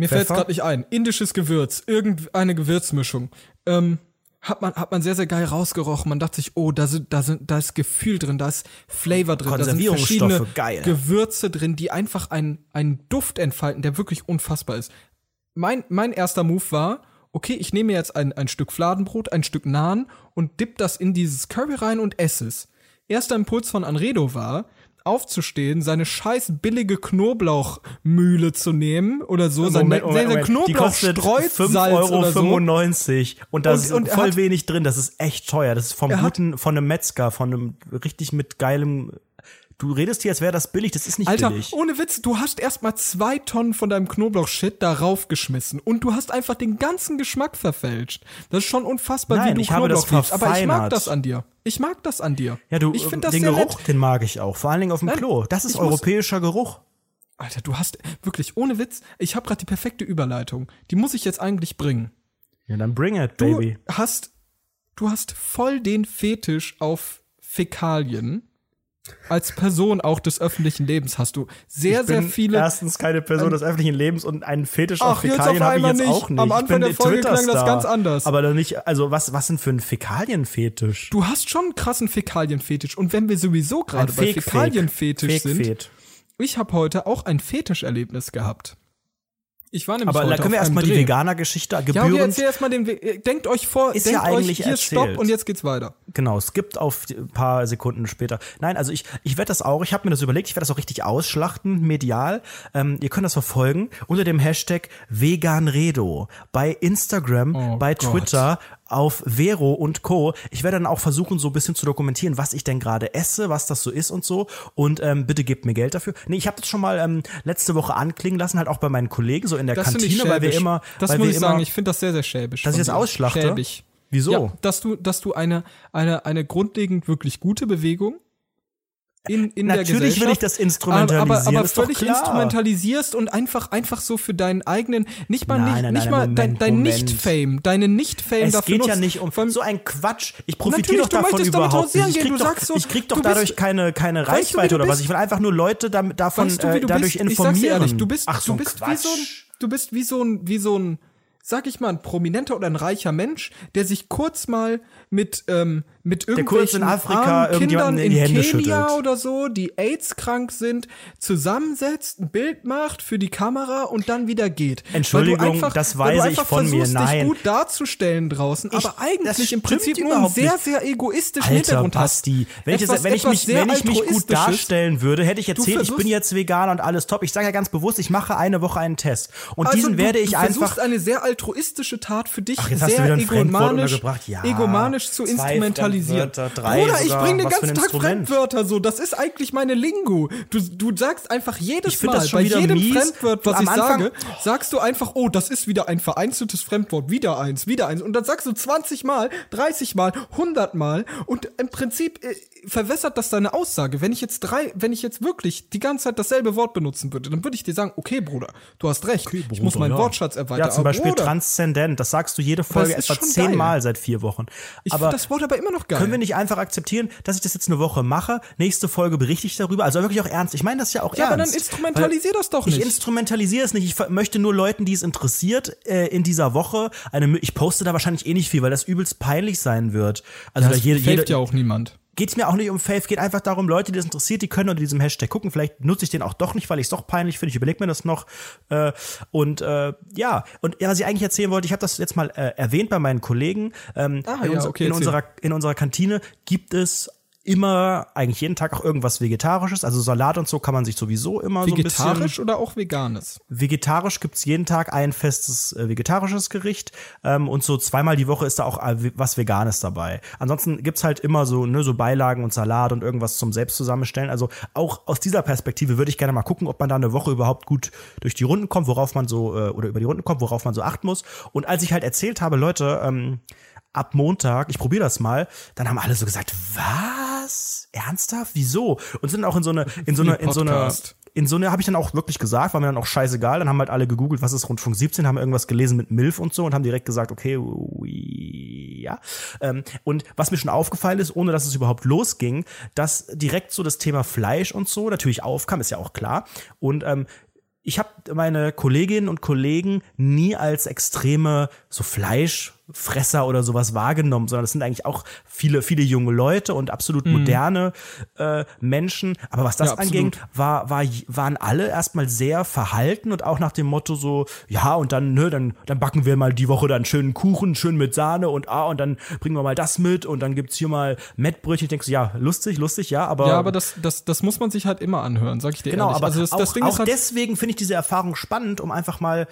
mir fällt es gerade nicht ein. Indisches Gewürz, irgendeine Gewürzmischung. Ähm, hat man, hat man sehr, sehr geil rausgerochen. Man dachte sich, oh, da sind, da sind, da ist Gefühl drin, da ist Flavor drin, da sind verschiedene geil. Gewürze drin, die einfach einen, einen Duft entfalten, der wirklich unfassbar ist. Mein, mein erster Move war, okay, ich nehme jetzt ein, ein Stück Fladenbrot, ein Stück Naan und dipp das in dieses Curry rein und esse es. Erster Impuls von Anredo war, aufzustehen, seine scheiß billige Knoblauchmühle zu nehmen oder so, sein, Moment, Moment, sein oder so. 5,95 Euro und da ist und voll hat- wenig drin. Das ist echt teuer. Das ist vom hat- guten, von einem Metzger, von einem richtig mit geilem. Du redest hier, als wäre das billig. Das ist nicht Alter, billig. ohne Witz, du hast erstmal zwei Tonnen von deinem Knoblauch-Shit darauf geschmissen und du hast einfach den ganzen Geschmack verfälscht. Das ist schon unfassbar, Nein, wie du ich habe das Knoblauch liebst. Aber ich mag das an dir. Ich mag das an dir. Ja, du, ich find das den Geruch, nett. den mag ich auch. Vor allen Dingen auf dem Nein, Klo. Das ist ich muss- europäischer Geruch. Alter, du hast wirklich ohne Witz, ich habe gerade die perfekte Überleitung. Die muss ich jetzt eigentlich bringen. Ja, dann bring it, Du baby. hast du hast voll den Fetisch auf Fäkalien. Als Person auch des öffentlichen Lebens hast du sehr, ich sehr viele. Erstens keine Person ähm, des öffentlichen Lebens und einen Fetisch Ach, auf Fäkalien habe ich jetzt nicht. auch nicht. Am Anfang der Folge klang das ganz anders. Aber dann nicht, also was, was denn für ein Fäkalienfetisch? Du hast schon einen krassen Fäkalienfetisch. Und wenn wir sowieso gerade bei. Fäkalienfetisch sind, ich habe heute auch ein Fetischerlebnis gehabt. Ich war nämlich Aber da können wir erstmal die. Veganer-Geschichte Ja, okay, gebührend. erzähl erstmal den Weg. Denkt euch vor, Ist denkt ja eigentlich euch, hier erzählt. stopp und jetzt geht's weiter. Genau, es gibt auf ein paar Sekunden später. Nein, also ich, ich werde das auch, ich habe mir das überlegt, ich werde das auch richtig ausschlachten, medial. Ähm, ihr könnt das verfolgen unter dem Hashtag Veganredo bei Instagram, Oh bei Gott. Twitter, auf Vero und Co. Ich werde dann auch versuchen, so ein bisschen zu dokumentieren, was ich denn gerade esse, was das so ist und so. Und ähm, bitte gebt mir Geld dafür. Nee, ich habe das schon mal ähm, letzte Woche anklingen lassen, halt auch bei meinen Kollegen, so in der Das Kantine, weil wir immer. Das weil muss wir ich immer, sagen, ich finde das sehr, sehr schäbisch. Dass ich das ausschlachte? Schäbig. Wieso? Ja, dass du, dass du eine, eine, eine grundlegend wirklich gute Bewegung in, in der Natürlich Gesellschaft. will ich das instrumentalisieren, Aber, aber, aber völlig instrumentalisierst und einfach, einfach so für deinen eigenen, nicht mal, Nein, nicht, nein, nicht nein, mal Moment, dein, dein. Nicht-Fame, deine Nicht-Fame Es geht ja nutzt. nicht um so ein Quatsch. Ich profitiere Natürlich, doch du davon überhaupt nicht. Ich krieg Du doch, sagst so, ich krieg doch du bist- dadurch keine, keine Weißt du, Reichweite oder was. bist? Ich will einfach nur Leute damit, davon weißt du, äh, du dadurch bist? Ich sag's informieren. dir ehrlich, du bist, Ach, so du bist wie so ein, du bist wie so ein, wie so ein, sag ich mal, ein prominenter oder ein reicher Mensch, der sich kurz mal mit, ähm, mit irgendwelchen Afrika armen Kindern in in Kenia schüttelt. oder so, die AIDS krank sind, zusammensetzt, ein Bild macht für die Kamera und dann wieder geht. Entschuldigung, einfach, das weise ich von mir, nein. dich gut darzustellen draußen, aber das eigentlich im Prinzip nur einen sehr, sehr egoistischen Alter Hintergrund Basti, hast. wenn ich, wenn ich mich, sehr wenn ich mich gut darstellen würde, hätte ich erzählt, ich bin jetzt Veganer und alles top. Ich sage ja ganz bewusst, ich mache eine Woche einen Test. Und Also diesen du, werde ich du einfach versuchst eine sehr altruistische Tat für dich Ach, jetzt hast du sehr wieder ein egomanisch. Ja, egomanisch zu instrumentalisieren. Fremdwörter, drei Bruder, ich bringe den ganzen Tag. Fremdwörter so. Das ist eigentlich meine Lingo. Du, du sagst einfach jedes Mal, bei jedem mies. Fremdwort, was Am ich Anfang- sage, sagst du einfach, oh, das ist wieder ein vereinzeltes Fremdwort. Wieder eins, wieder eins. Und dann sagst du 20 Mal, 30 Mal, 100 Mal. Und im Prinzip äh, verwässert das deine Aussage. Wenn ich jetzt drei, wenn ich jetzt wirklich die ganze Zeit dasselbe Wort benutzen würde, dann würde ich dir sagen, okay, Bruder, du hast recht. ich muss meinen ja. Wortschatz erweitern. Ja, zum Beispiel Bruder, transzendent. Das sagst du jede Folge etwa zehnmal seit vier Wochen. Ich aber finde das Wort aber immer noch geil. können wir nicht einfach akzeptieren, dass ich das jetzt eine Woche mache? Nächste Folge berichte ich darüber. Also wirklich auch ernst. Ich meine das ja auch Ja, aber ernst. dann instrumentalisier das doch Ich nicht. instrumentalisiere es nicht. Ich möchte nur Leuten, die es interessiert, äh, in dieser Woche eine. Ich poste da wahrscheinlich eh nicht viel, weil das übelst peinlich sein wird. Also da das jede, jede, hilft ja auch niemand. Geht mir auch nicht um Faith, geht einfach darum, Leute, die das interessiert, die können unter diesem Hashtag gucken. Vielleicht nutze ich den auch doch nicht, weil ich es doch peinlich finde. Ich überlege mir das noch. Äh, und äh, ja, und ja, was ich eigentlich erzählen wollte, ich habe das jetzt mal äh, erwähnt bei meinen Kollegen. Ähm, Ah, in, ja, unser, okay, in, unserer, in unserer Kantine gibt es immer, eigentlich jeden Tag auch irgendwas Vegetarisches. Also Salat und so kann man sich sowieso immer so ein bisschen Vegetarisch oder auch veganes? Vegetarisch gibt's jeden Tag ein festes äh, vegetarisches Gericht ähm, und so zweimal die Woche ist da auch äh, was Veganes dabei. Ansonsten gibt's halt immer so ne so Beilagen und Salat und irgendwas zum selbst zusammenstellen. Also auch aus dieser Perspektive würde ich gerne mal gucken, ob man da eine Woche überhaupt gut durch die Runden kommt, worauf man so äh, oder über die Runden kommt, worauf man so achten muss. Und als ich halt erzählt habe, Leute, ähm, ab Montag, ich probiere das mal, dann haben alle so gesagt, was? Ernsthaft? Wieso? Und sind auch in so eine in so eine in so eine in so eine habe ich dann auch wirklich gesagt, war mir dann auch scheißegal. Dann haben halt alle gegoogelt, was ist Rundfunk 17, haben irgendwas gelesen mit MILF und so und haben direkt gesagt, okay, ui, ja. Ähm, und was mir schon aufgefallen ist, ohne dass es überhaupt losging, dass direkt so das Thema Fleisch und so natürlich aufkam, ist ja auch klar. Und ähm, ich habe meine Kolleginnen und Kollegen nie als extreme so Fleischfresser oder sowas wahrgenommen, sondern das sind eigentlich auch viele, viele junge Leute und absolut moderne äh, Menschen. Aber was das Mhm. Ja, anging, war, war, waren alle erstmal sehr verhalten und auch nach dem Motto so, ja, und dann, ne, dann, dann backen wir mal die Woche dann schönen Kuchen, schön mit Sahne und ah, und dann bringen wir mal das mit und dann gibt's hier mal Mettbrötchen. Ich denke so, ja, lustig, lustig, ja, aber. Ja, aber das, das, das muss man sich halt immer anhören, sag ich dir Genau, ehrlich. aber also das, auch, das Ding auch ist halt, deswegen finde ich diese Erfahrung spannend, um einfach mal,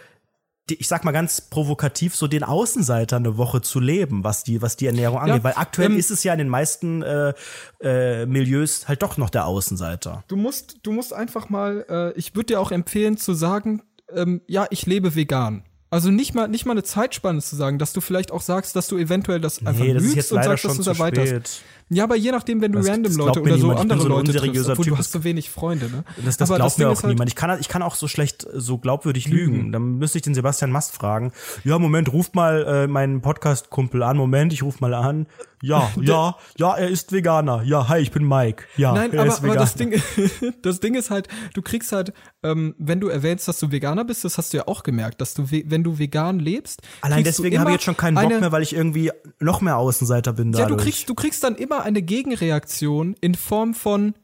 ich sag mal ganz provokativ, so den Außenseiter eine Woche zu leben, was die, was die Ernährung angeht. Weil aktuell ähm, ist es ja in den meisten äh, äh, Milieus halt doch noch der Außenseiter. du musst, du musst einfach mal, äh, ich würde dir auch empfehlen zu sagen, ähm, ja, ich lebe vegan. Also nicht mal, nicht mal eine Zeitspanne zu sagen, dass du vielleicht auch sagst, dass du eventuell das einfach Nee, das lügst und sagst, dass du es erweiterst. spät. Ja, aber je nachdem, wenn du Das- random das Leute mir oder so niemand. Bin andere so Leute triffst, obwohl du hast so wenig Freunde, ne? Das, das aber glaubt mir Ding auch halt- niemand. Ich kann, ich kann auch so schlecht, so glaubwürdig lügen. Dann müsste ich den Sebastian Mast fragen. Ja, Moment, ruft mal äh, meinen Podcast-Kumpel an. Moment, ich ruf mal an. Ja, [LAUGHS] ja, ja, er ist Veganer. Ja, hi, ich bin Mike. Ja, Nein, er aber, ist aber das Ding, [LAUGHS] das Ding ist halt, du kriegst halt, ähm, wenn du erwähnst, dass du Veganer bist, das hast du ja auch gemerkt, dass du, wenn du vegan lebst, Allein deswegen habe ich jetzt schon keinen Bock mehr, weil ich irgendwie noch mehr Außenseiter bin Ja, dadurch. du kriegst, du kriegst dann immer eine Gegenreaktion in Form von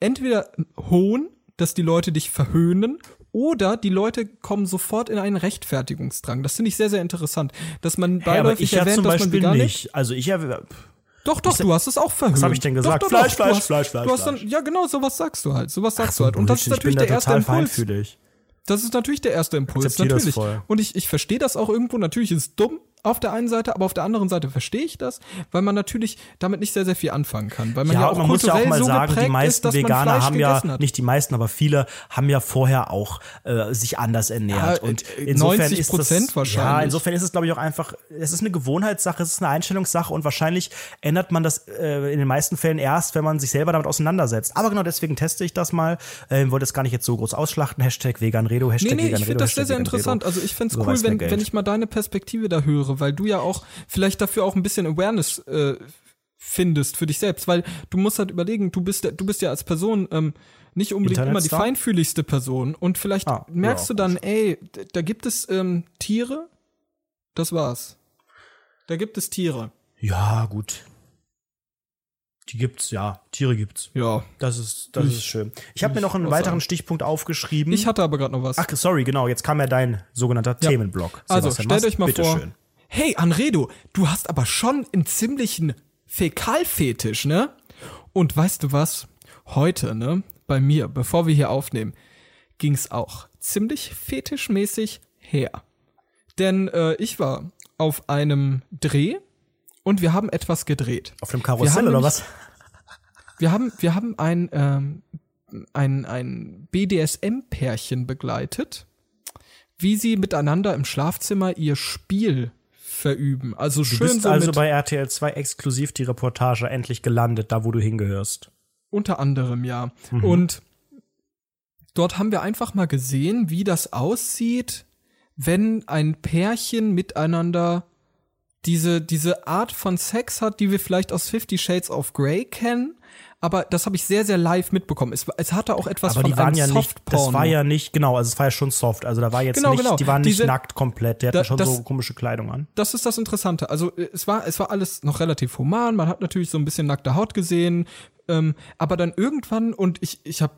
entweder Hohn, dass die Leute dich verhöhnen, oder die Leute kommen sofort in einen Rechtfertigungsdrang. Das finde ich sehr, sehr interessant, dass man beiläufig ich ja erwähnt, zum dass man Beispiel lebt. nicht. Also ich habe Doch, doch, du hast es auch verhöhnt. Was hab ich denn gesagt? Doch, doch, Fleisch, doch, Fleisch, hast, Fleisch, Fleisch, dann, Fleisch. ja, genau, sowas sagst du halt. Sowas sagst so du halt. Und das ist natürlich der erste Impuls. Das ist natürlich der erste Impuls, natürlich. Und ich, ich verstehe das auch irgendwo. Natürlich ist es dumm auf der einen Seite, aber auf der anderen Seite verstehe ich das, weil man natürlich damit nicht sehr, sehr viel anfangen kann. Weil man ja, Ja, auch man muss ja auch mal so sagen, die meisten ist, Veganer haben ja, hat. nicht die meisten, aber viele haben ja vorher auch äh, sich anders ernährt. Ja, und äh, insofern 90% ist das, wahrscheinlich. Ja, insofern ist es, glaube ich, auch einfach, es ist eine Gewohnheitssache, es ist eine Einstellungssache und wahrscheinlich ändert man das äh, in den meisten Fällen erst, wenn man sich selber damit auseinandersetzt. Aber genau deswegen teste ich das mal. Ähm, wollte es gar nicht jetzt so groß ausschlachten. Hashtag Veganredo, Hashtag Nee, nee, ich Veganredo, finde das sehr, sehr interessant. Also ich find's So cool, wenn, wenn ich mal deine Perspektive da höre, weil du ja auch vielleicht dafür auch ein bisschen Awareness äh, findest für dich selbst, weil du musst halt überlegen, du bist, du bist ja als Person ähm, nicht unbedingt immer die feinfühligste Person und vielleicht Ah, merkst ja. du dann, ey, d- da gibt es ähm, Tiere, das war's. Da gibt es Tiere. Ja, gut. Die gibt's, ja. Tiere gibt's. Ja. Das ist, das Ich- ist schön. Ich habe mir noch einen weiteren sagen. Stichpunkt aufgeschrieben. Ich hatte aber gerade noch was. Ach, sorry, genau. Jetzt kam ja dein sogenannter Ja. Themenblock. Also, Sebastian stellt Mast, euch mal vor. bitteschön. Hey, Anredo, du hast aber schon einen ziemlichen Fäkalfetisch, ne? Und weißt du was? Heute, ne, bei mir, bevor wir hier aufnehmen, ging's auch ziemlich fetischmäßig her. Denn äh, ich war auf einem Dreh und wir haben etwas gedreht. Auf dem Karussell oder was? Wir haben, wir haben ein, ähm, ein, ein BDSM-Pärchen begleitet, wie sie miteinander im Schlafzimmer ihr Spiel verüben. Also Du schön bist so also bei RTL 2 exklusiv die Reportage endlich gelandet, da wo du hingehörst. unter anderem, ja. Mhm. Und dort haben wir einfach mal gesehen, wie das aussieht, wenn ein Pärchen miteinander diese, diese Art von Sex hat, die wir vielleicht aus Fifty Shades of Grey kennen. Aber das habe ich sehr, sehr live mitbekommen. Es, es hatte auch etwas Aber von die waren ja nicht, das war ja nicht, genau, also es war ja schon soft. Also da war jetzt Genau, nicht, genau. die waren nicht Diese- nackt komplett, die hatten Da- schon das- so komische Kleidung an. das ist das Interessante. Also äh, es war, es war alles noch relativ human. Man hat natürlich so ein bisschen nackte Haut gesehen, ähm, aber dann irgendwann und ich, ich habe,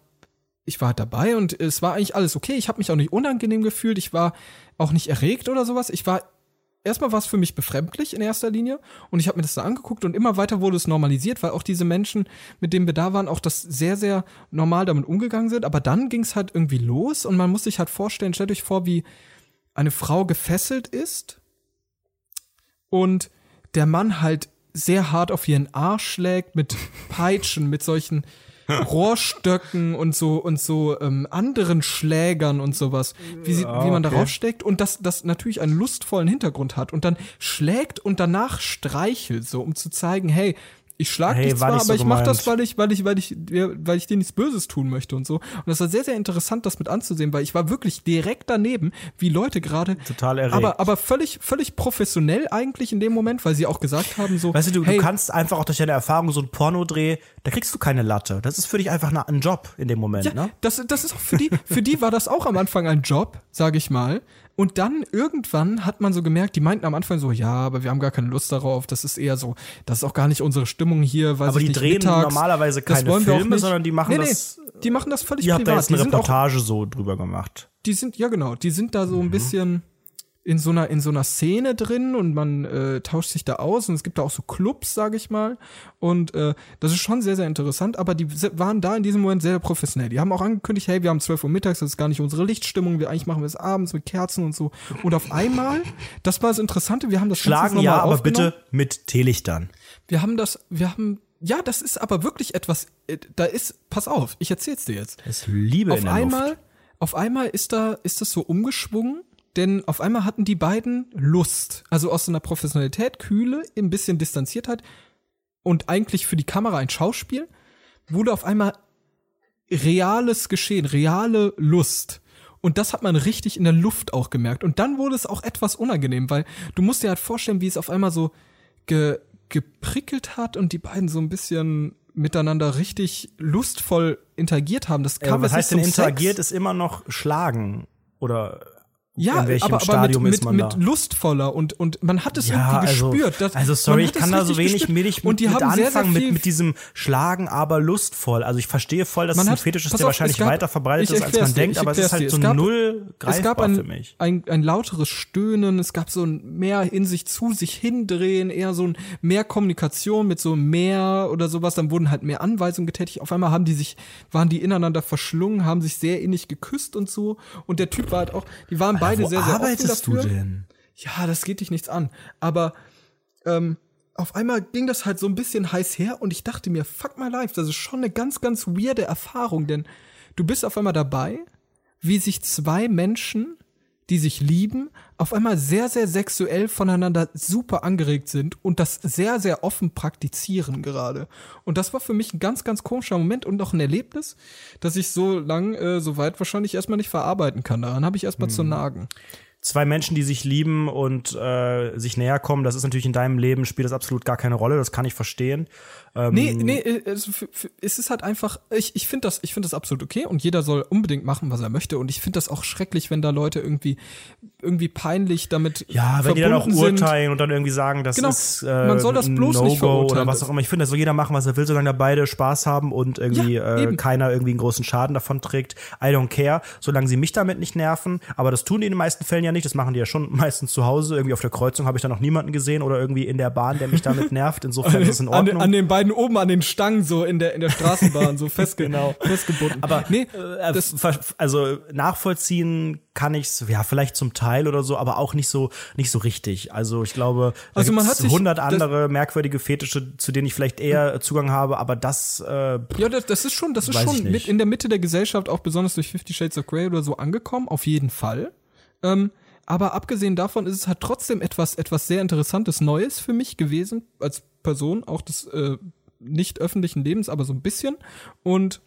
ich war halt dabei und es war eigentlich alles okay. Ich habe mich auch nicht unangenehm gefühlt. Ich war auch nicht erregt oder sowas. Ich war erstmal war es für mich befremdlich in erster Linie und ich habe mir das da angeguckt und immer weiter wurde es normalisiert, weil auch diese Menschen, mit denen wir da waren, auch das sehr, sehr normal damit umgegangen sind. Aber dann ging es halt irgendwie los und man muss sich halt vorstellen, stellt euch vor, wie eine Frau gefesselt ist und der Mann halt sehr hart auf ihren Arsch schlägt mit Peitschen, mit solchen [LAUGHS] Rohrstöcken und so und so ähm, anderen Schlägern und sowas, wie, sie, wie man okay. darauf steckt und das, das natürlich einen lustvollen Hintergrund hat und dann schlägt und danach streichelt so, um zu zeigen, hey, ich schlag Hey, dich war zwar, nicht aber so ich mach gemeint. das, weil ich, weil ich, weil ich, weil ich dir nichts Böses tun möchte und so. Und das war sehr, sehr interessant, das mit anzusehen, weil ich war wirklich direkt daneben, wie Leute gerade Total erregt. aber, aber völlig, völlig professionell eigentlich in dem Moment, weil sie auch gesagt haben, so, Weißt du, du, hey, du kannst einfach auch durch deine Erfahrung so ein Pornodreh, da kriegst du keine Latte. Das ist für dich einfach ein Job in dem Moment, ja, ne? das, das ist auch für die, für die war das auch am Anfang ein Job, sage ich mal. Und dann irgendwann hat man so gemerkt, die meinten am Anfang so, ja, aber wir haben gar keine Lust darauf. Das ist eher so, das ist auch gar nicht unsere Stimmung hier, weil Aber die nicht, drehen mittags, normalerweise keine Filme, sondern die machen nee, das- Nee, die machen das völlig Ihr habt da privat. jetzt eine sind auch Reportage so drüber gemacht. die sind, ja genau, die sind da so Mhm. ein bisschen in so einer, in so einer Szene drin und man äh, tauscht sich da aus und es gibt da auch so Clubs, sage ich mal. Und äh, das ist schon sehr, sehr interessant, aber die waren da in diesem Moment sehr professionell. Die haben auch angekündigt, hey, wir haben 12 Uhr mittags, das ist gar nicht unsere Lichtstimmung, wir eigentlich machen wir es abends mit Kerzen und so. Und auf einmal, das war das Interessante, wir haben das Schlagen ja, aber bitte mit Teelichtern. Wir haben das, wir haben, ja, das ist aber wirklich etwas, äh, da ist, pass auf, ich erzähl's dir jetzt ist Liebe auf in der einmal, Luft. auf einmal ist da, ist das so umgeschwungen denn auf einmal hatten die beiden Lust. Also aus so einer Professionalität, Kühle, ein bisschen Distanziertheit und eigentlich für die Kamera ein Schauspiel, wurde auf einmal reales Geschehen, reale Lust. Und das hat man richtig in der Luft auch gemerkt. Und dann wurde es auch etwas unangenehm, weil du musst dir halt vorstellen, wie es auf einmal so ge geprickelt hat und die beiden so ein bisschen miteinander richtig lustvoll interagiert haben. Das kam Äh, was heißt denn interagiert Sex. ist immer noch schlagen oder Ja, in welchem aber, aber Stadium mit, ist mit, man mit da? lustvoller und, und man hat es Ja, irgendwie also, gespürt. dass- also sorry, ich kann da so wenig gespürt. mit, und die mit haben sehr, sehr anfangen viel mit, mit diesem Schlagen, aber lustvoll. Also ich verstehe voll, dass Man es ein Fetisch ist, der wahrscheinlich gab- weiter verbreitet ist, als man dir, denkt, ich aber es ist halt dir. so Es gab- null greifbar es gab ein, für mich. Ein, ein lauteres Stöhnen, es gab so ein mehr in sich zu sich hindrehen, eher so ein mehr Kommunikation mit so mehr oder sowas, dann wurden halt mehr Anweisungen getätigt. Auf einmal haben die sich, waren die ineinander verschlungen, haben sich sehr innig geküsst und so. Und der Typ war halt auch, die waren beide Wo sehr, sehr offen arbeitest dafür. du denn? ja, das geht dich nichts an. Aber ähm, auf einmal ging das halt so ein bisschen heiß her und ich dachte mir, fuck my life, das ist schon eine ganz, ganz weirde Erfahrung, denn du bist auf einmal dabei, wie sich zwei Menschen, die sich lieben, auf einmal sehr, sehr sexuell voneinander super angeregt sind und das sehr, sehr offen praktizieren gerade. Und das war für mich ein ganz, ganz komischer Moment und auch ein Erlebnis, dass ich so lang, äh, so weit wahrscheinlich erstmal nicht verarbeiten kann. Daran habe ich erstmal zu nagen. zwei Menschen, die sich lieben und äh, sich näher kommen, das ist natürlich in deinem Leben, spielt das absolut gar keine Rolle, das kann ich verstehen. Ähm, Nee, nee, äh, also für, für, es ist halt einfach, ich, ich finde das, ich finde das absolut okay und jeder soll unbedingt machen, was er möchte und ich finde das auch schrecklich, wenn da Leute irgendwie, irgendwie peinlich damit Ja, wenn die dann auch verbunden sind. urteilen und dann irgendwie sagen, das Genau. ist äh, Man soll das ein bloß nicht No-Go verurteilen. oder was auch immer. Ich finde, da soll jeder machen, was er will, solange da beide Spaß haben und irgendwie Ja, äh, keiner irgendwie einen großen Schaden davon trägt. I don't care, solange sie mich damit nicht nerven. Aber das tun die in den meisten Fällen ja nicht. Das machen die ja schon [LAUGHS] meistens zu Hause. Irgendwie auf der Kreuzung habe ich da noch niemanden gesehen oder irgendwie in der Bahn, der mich damit [LAUGHS] nervt. Insofern ist es in An, Ordnung. an den beiden oben an den Stangen so in der in der Straßenbahn so [LAUGHS] festge Genau. festgebunden. Aber nee, äh, also nachvollziehen kann ich's ja vielleicht zum Teil oder so, aber auch nicht so nicht so richtig. Also ich glaube, da Also man hat sich- 100 das- andere merkwürdige Fetische, zu denen ich vielleicht eher Zugang habe, aber das äh, Ja, das, das ist schon, das ist schon mit in der Mitte der Gesellschaft, auch besonders durch Fifty Shades of Grey oder so angekommen, auf jeden Fall. Ähm, aber abgesehen davon ist es halt trotzdem etwas, etwas sehr Interessantes Neues für mich gewesen, als Person, auch des äh, nicht öffentlichen Lebens, aber so ein bisschen. Und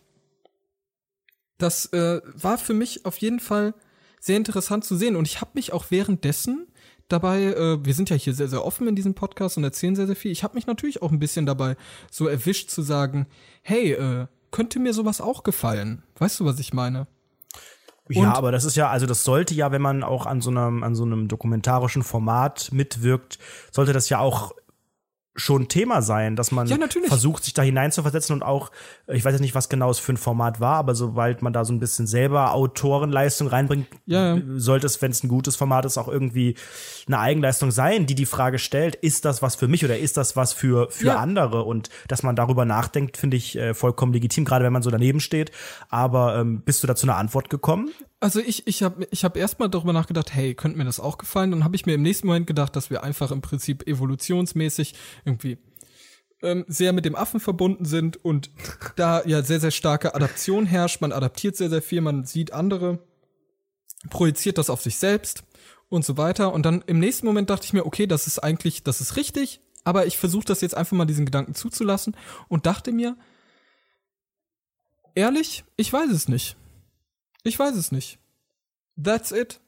das äh, war für mich auf jeden Fall sehr interessant zu sehen. Und ich habe mich auch währenddessen dabei, äh, wir sind ja hier sehr, sehr offen in diesem Podcast und erzählen sehr, sehr viel. Ich habe mich natürlich auch ein bisschen dabei so erwischt zu sagen, hey, äh, könnte mir sowas auch gefallen? Weißt du, was ich meine? Ja, Und- aber das ist ja, also das sollte ja, wenn man auch an so einem, an so einem dokumentarischen Format mitwirkt, sollte das ja auch schon Thema sein, dass man Ja, versucht, sich da hineinzuversetzen und auch, ich weiß jetzt nicht, was genau es für ein Format war, aber sobald man da so ein bisschen selber Autorenleistung reinbringt, Ja, ja. sollte es, wenn es ein gutes Format ist, auch irgendwie eine Eigenleistung sein, die die Frage stellt, ist das was für mich oder ist das was für, für andere? Und dass man darüber nachdenkt, finde ich äh, vollkommen legitim, gerade wenn man so daneben steht. Aber ähm, bist du dazu eine Antwort gekommen? Also ich, ich habe ich hab erstmal darüber nachgedacht, hey, könnte mir das auch gefallen? Dann habe ich mir im nächsten Moment gedacht, dass wir einfach im Prinzip evolutionsmäßig irgendwie ähm, sehr mit dem Affen verbunden sind und [LAUGHS] da ja sehr, sehr starke Adaption herrscht. Man adaptiert sehr, sehr viel, man sieht andere, projiziert das auf sich selbst und so weiter. Und dann im nächsten Moment dachte ich mir, okay, das ist eigentlich, das ist richtig, aber ich versuche das jetzt einfach mal diesen Gedanken zuzulassen und dachte mir, ehrlich, ich weiß es nicht. Ich weiß es nicht. That's it.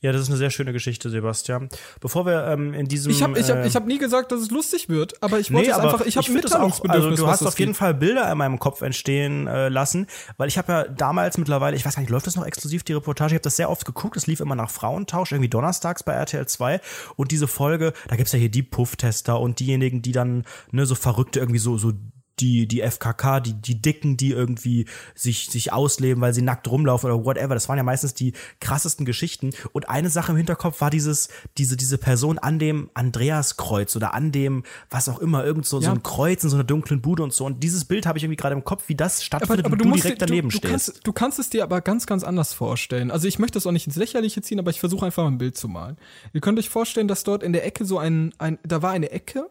Ja, das ist eine sehr schöne Geschichte, Sebastian. Bevor wir ähm, in diesem Ich habe ich hab, ich hab nie gesagt, dass es lustig wird, aber ich wollte Nee, es einfach, ich habe Mitteilungsbedürfnis. also du hast auf jeden geht. Fall Bilder in meinem Kopf entstehen äh, lassen, weil ich habe ja damals mittlerweile, ich weiß gar nicht, läuft das noch exklusiv die Reportage? Ich habe das sehr oft geguckt, es lief immer nach Frauentausch, irgendwie donnerstags bei RTL 2 und diese Folge, da gibt's ja hier die Puff-Tester und diejenigen, die dann ne so verrückte irgendwie so so die, die FKK, die, die Dicken, die irgendwie sich, sich ausleben, weil sie nackt rumlaufen oder whatever. Das waren ja meistens die krassesten Geschichten. Und eine Sache im Hinterkopf war dieses, diese, diese Person an dem Andreaskreuz oder an dem, was auch immer, irgend so, so Ja. ein Kreuz in so einer dunklen Bude und so. Und dieses Bild habe ich irgendwie gerade im Kopf, wie das aber, stattfindet aber und du, du direkt dir, daneben du, du, stehst. kannst, du kannst es dir aber ganz, ganz anders vorstellen. Also ich möchte das auch nicht ins Lächerliche ziehen, aber ich versuche einfach mal ein Bild zu malen. Ihr könnt euch vorstellen, dass dort in der Ecke so ein, ein da war eine Ecke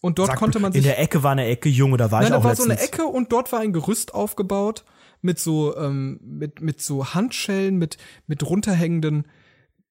und dort Sag, konnte man sich in der Ecke war eine Ecke, Junge, da war Nein, ich da auch war so letztens. eine Ecke und dort war ein Gerüst aufgebaut mit so, ähm, mit, mit so Handschellen, mit, mit runterhängenden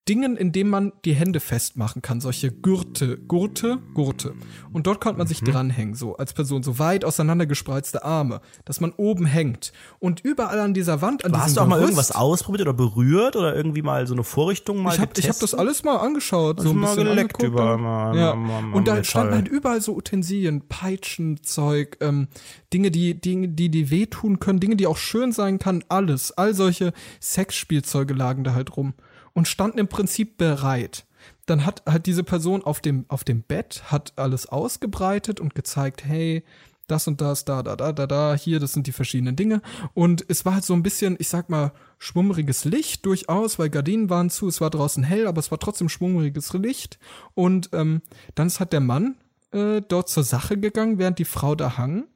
Dingen, in denen man die Hände festmachen kann. Solche Gürte, Gurte, Gurte. Und dort konnte man sich Mhm. dranhängen, so als Person, so weit auseinandergespreizte Arme, dass man oben hängt. Und überall an dieser Wand, an Hast du auch mal Gerüst, irgendwas ausprobiert oder berührt oder irgendwie mal so eine Vorrichtung mal ich habe ich hab das alles mal angeschaut, so ein mal bisschen geleckt angeguckt, über- mal- ja. mal- mal Und da standen halt überall so Utensilien, Peitschenzeug, ähm, Dinge, die, Dinge, die die wehtun können, Dinge, die auch schön sein kann, alles. All solche Sexspielzeuge lagen da halt rum und standen im Prinzip bereit. Dann hat halt diese Person auf dem, auf dem Bett, hat alles ausgebreitet und gezeigt, hey, das und das, da, da, da, da, da, hier, das sind die verschiedenen Dinge. Und es war halt so ein bisschen, ich sag mal, schwummeriges Licht durchaus, weil Gardinen waren zu, es war draußen hell, aber es war trotzdem schwummeriges Licht. Und ähm, dann ist halt der Mann äh, dort zur Sache gegangen, während die Frau da hang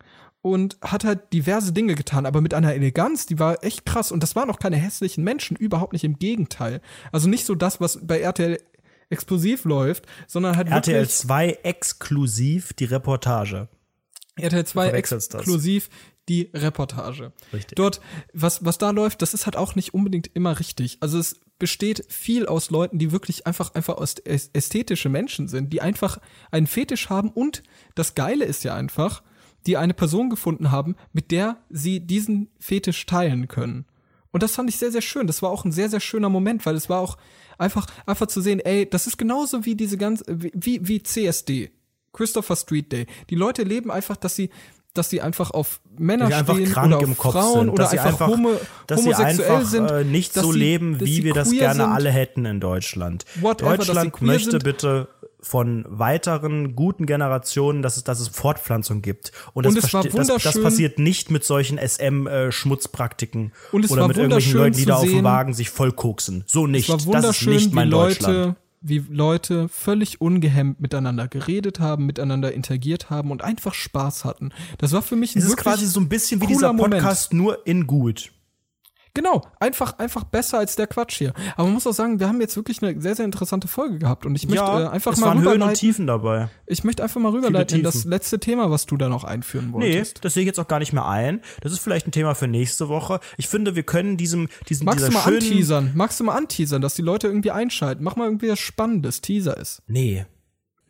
und hat halt diverse Dinge getan, aber mit einer Eleganz, die war echt krass. Und das waren auch keine hässlichen Menschen, überhaupt nicht im Gegenteil. Also nicht so das, was bei RTL explosiv läuft, sondern halt RTL wirklich 2 exklusiv die Reportage. RTL 2 verwechselst das. exklusiv die Reportage. Richtig. Dort, was, was da läuft, das ist halt auch nicht unbedingt immer richtig. Also es besteht viel aus Leuten, die wirklich einfach, einfach ästhetische Menschen sind, die einfach einen Fetisch haben und das Geile ist ja einfach, die eine Person gefunden haben, mit der sie diesen Fetisch teilen können. Und das fand ich sehr, sehr schön. Das war auch ein sehr, sehr schöner Moment, weil es war auch einfach, einfach zu sehen, ey, das ist genauso wie diese ganze, wie, wie, CSD. Christopher Street Day. Die Leute leben einfach, dass sie, dass sie einfach auf Männer sie einfach stehen oder auf Frauen sind, oder einfach, einfach, homo, dass homosexuell einfach sind. äh, nicht so leben, wie wir das gerne sind. alle hätten in Deutschland. Whatever, Deutschland möchte sind. bitte von weiteren guten Generationen, dass es, dass es Fortpflanzung gibt. Und, Und das, das, das passiert nicht mit solchen SM-Schmutzpraktiken Und es oder mit irgendwelchen Leuten, die da auf dem Wagen sich vollkoksen. So nicht. Es war Das wunderschön, ist nicht mein wie Deutschland. Leute, wie Leute völlig ungehemmt miteinander geredet haben, miteinander interagiert haben und einfach Spaß hatten. Das war für mich ein Es ist quasi so ein bisschen wie dieser Moment. Podcast, nur in gut. Genau, einfach, einfach besser als der Quatsch hier. Aber man muss auch sagen, wir haben jetzt wirklich eine sehr, sehr interessante Folge gehabt und ich möchte äh, einfach es mal waren Höhen und rüberleiten. Tiefen dabei. Ich möchte einfach mal rüberleiten in das letzte Thema, was du da noch einführen Nee, wolltest. das sehe ich jetzt auch gar nicht mehr ein. Das ist vielleicht ein Thema für nächste Woche. Ich finde, wir können diesem, diesem Magst dieser du mal schönen, anteasern? Magst du mal anteasern, dass die Leute irgendwie einschalten? Mach mal irgendwie was Spannendes, Teaser ist. Nee.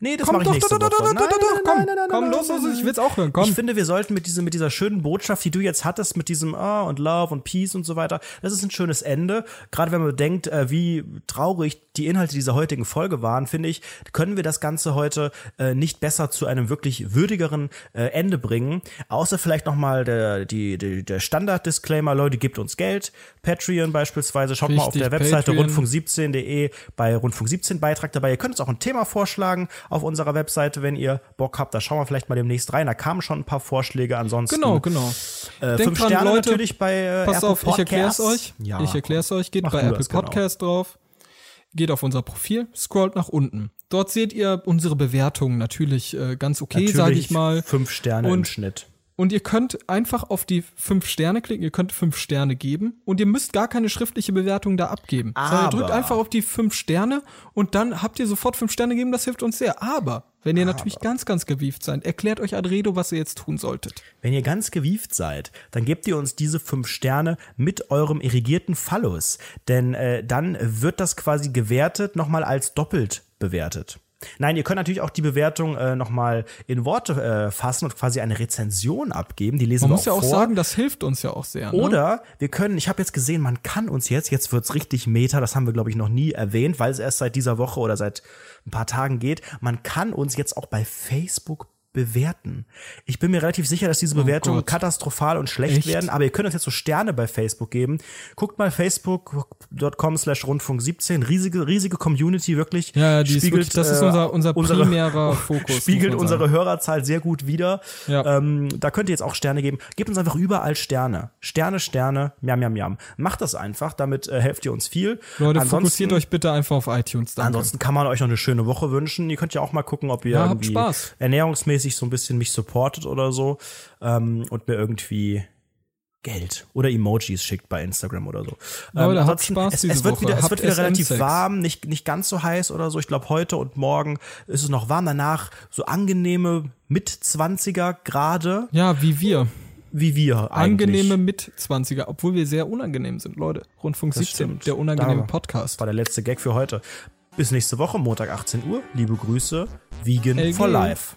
Nee, das Komm mache ich doch, nächste doch, Woche. doch, doch, komm, nein, nein, nein, komm, nein, los, nein, los, nein. ich will's auch hören, komm. Ich finde, wir sollten mit, diesem, mit dieser schönen Botschaft, die du jetzt hattest, mit diesem Ah und Love und Peace und so weiter, das ist ein schönes Ende. Gerade wenn man bedenkt, äh, wie traurig die Inhalte dieser heutigen Folge waren, finde ich, können wir das Ganze heute äh, nicht besser zu einem wirklich würdigeren äh, Ende bringen. Außer vielleicht nochmal der, die, der Standard-Disclaimer, Leute, gebt uns Geld. Patreon beispielsweise, schaut mal auf Richtig, der Webseite Patreon. rundfunk17.de bei Rundfunk 17 Beitrag dabei. Ihr könnt uns auch ein Thema vorschlagen auf unserer Webseite, wenn ihr Bock habt. Da schauen wir vielleicht mal demnächst rein. Da kamen schon ein paar Vorschläge. Ansonsten Genau, genau. äh, Denkt fünf dran, Sterne Leute, natürlich bei äh, Pass Apple auf, ich erklär's Podcasts. euch. Ja, ich erklär's euch. Geht bei Apple das, genau. Podcast drauf. Geht auf unser Profil, scrollt nach unten. Dort seht ihr unsere Bewertungen natürlich äh, ganz okay, sage ich mal. Fünf Sterne im Und- Schnitt. Und ihr könnt einfach auf die fünf Sterne klicken, ihr könnt fünf Sterne geben und ihr müsst gar keine schriftliche Bewertung da abgeben. Sondern ihr drückt Aber- einfach auf die fünf Sterne und dann habt ihr sofort fünf Sterne gegeben, das hilft uns sehr. Aber wenn ihr natürlich ganz, ganz gewieft seid, erklärt euch Adredo, was ihr jetzt tun solltet. Wenn ihr ganz gewieft seid, dann gebt ihr uns diese fünf Sterne mit eurem irrigierten Phallus. Denn äh, dann wird das quasi gewertet, nochmal als doppelt bewertet. Nein, ihr könnt natürlich auch die Bewertung äh, nochmal in Worte äh, fassen und quasi eine Rezension abgeben. Die lesen Man wir muss ja auch vor. sagen, das hilft uns ja auch sehr. Ne? Oder wir können, ich habe jetzt gesehen, man kann uns jetzt, jetzt wird's richtig meta, das haben wir, glaube ich, noch nie erwähnt, weil es erst seit dieser Woche oder seit ein paar Tagen geht, man kann uns jetzt auch bei Facebook bewerten. Ich bin mir relativ sicher, dass diese Bewertungen Oh katastrophal und schlecht Echt? werden, aber ihr könnt uns jetzt so Sterne bei Facebook geben. Guckt mal facebook.com slash rundfunk 17, riesige, riesige Community, wirklich. Ja, die ist wirklich- das ist äh, unser- unser primärer [LAUGHS] Fokus, Spiegelt unsere. Hörerzahl sehr gut wider. Ja. Ähm, da könnt ihr jetzt auch Sterne geben. Gebt uns einfach überall Sterne. Sterne, Sterne, miam, miam, miam. Macht das einfach, damit äh, helft ihr uns viel. Leute, ansonsten, fokussiert euch bitte einfach auf iTunes. Danke. Ansonsten kann man euch noch eine schöne Woche wünschen. Ihr könnt ja auch mal gucken, ob ihr Ja, Spaß. ernährungsmäßig so ein bisschen mich supportet oder so ähm, und mir irgendwie Geld oder Emojis schickt bei Instagram oder so. Ähm, Leute, habt ansonsten, Spaß es, diese es wird Woche. wieder, es wird wieder relativ warm, nicht, nicht ganz so heiß oder so. Ich glaube, heute und morgen ist es noch warm. Danach so angenehme mit 20er Grade. Ja, wie wir. wie wir eigentlich. Angenehme Mitzwanziger, obwohl wir sehr unangenehm sind, Leute. Rundfunk Das 17, stimmt. der unangenehme Da Podcast. war der letzte Gag für heute. Bis nächste Woche, Montag 18 Uhr. Liebe Grüße, Vegan LG. for Life.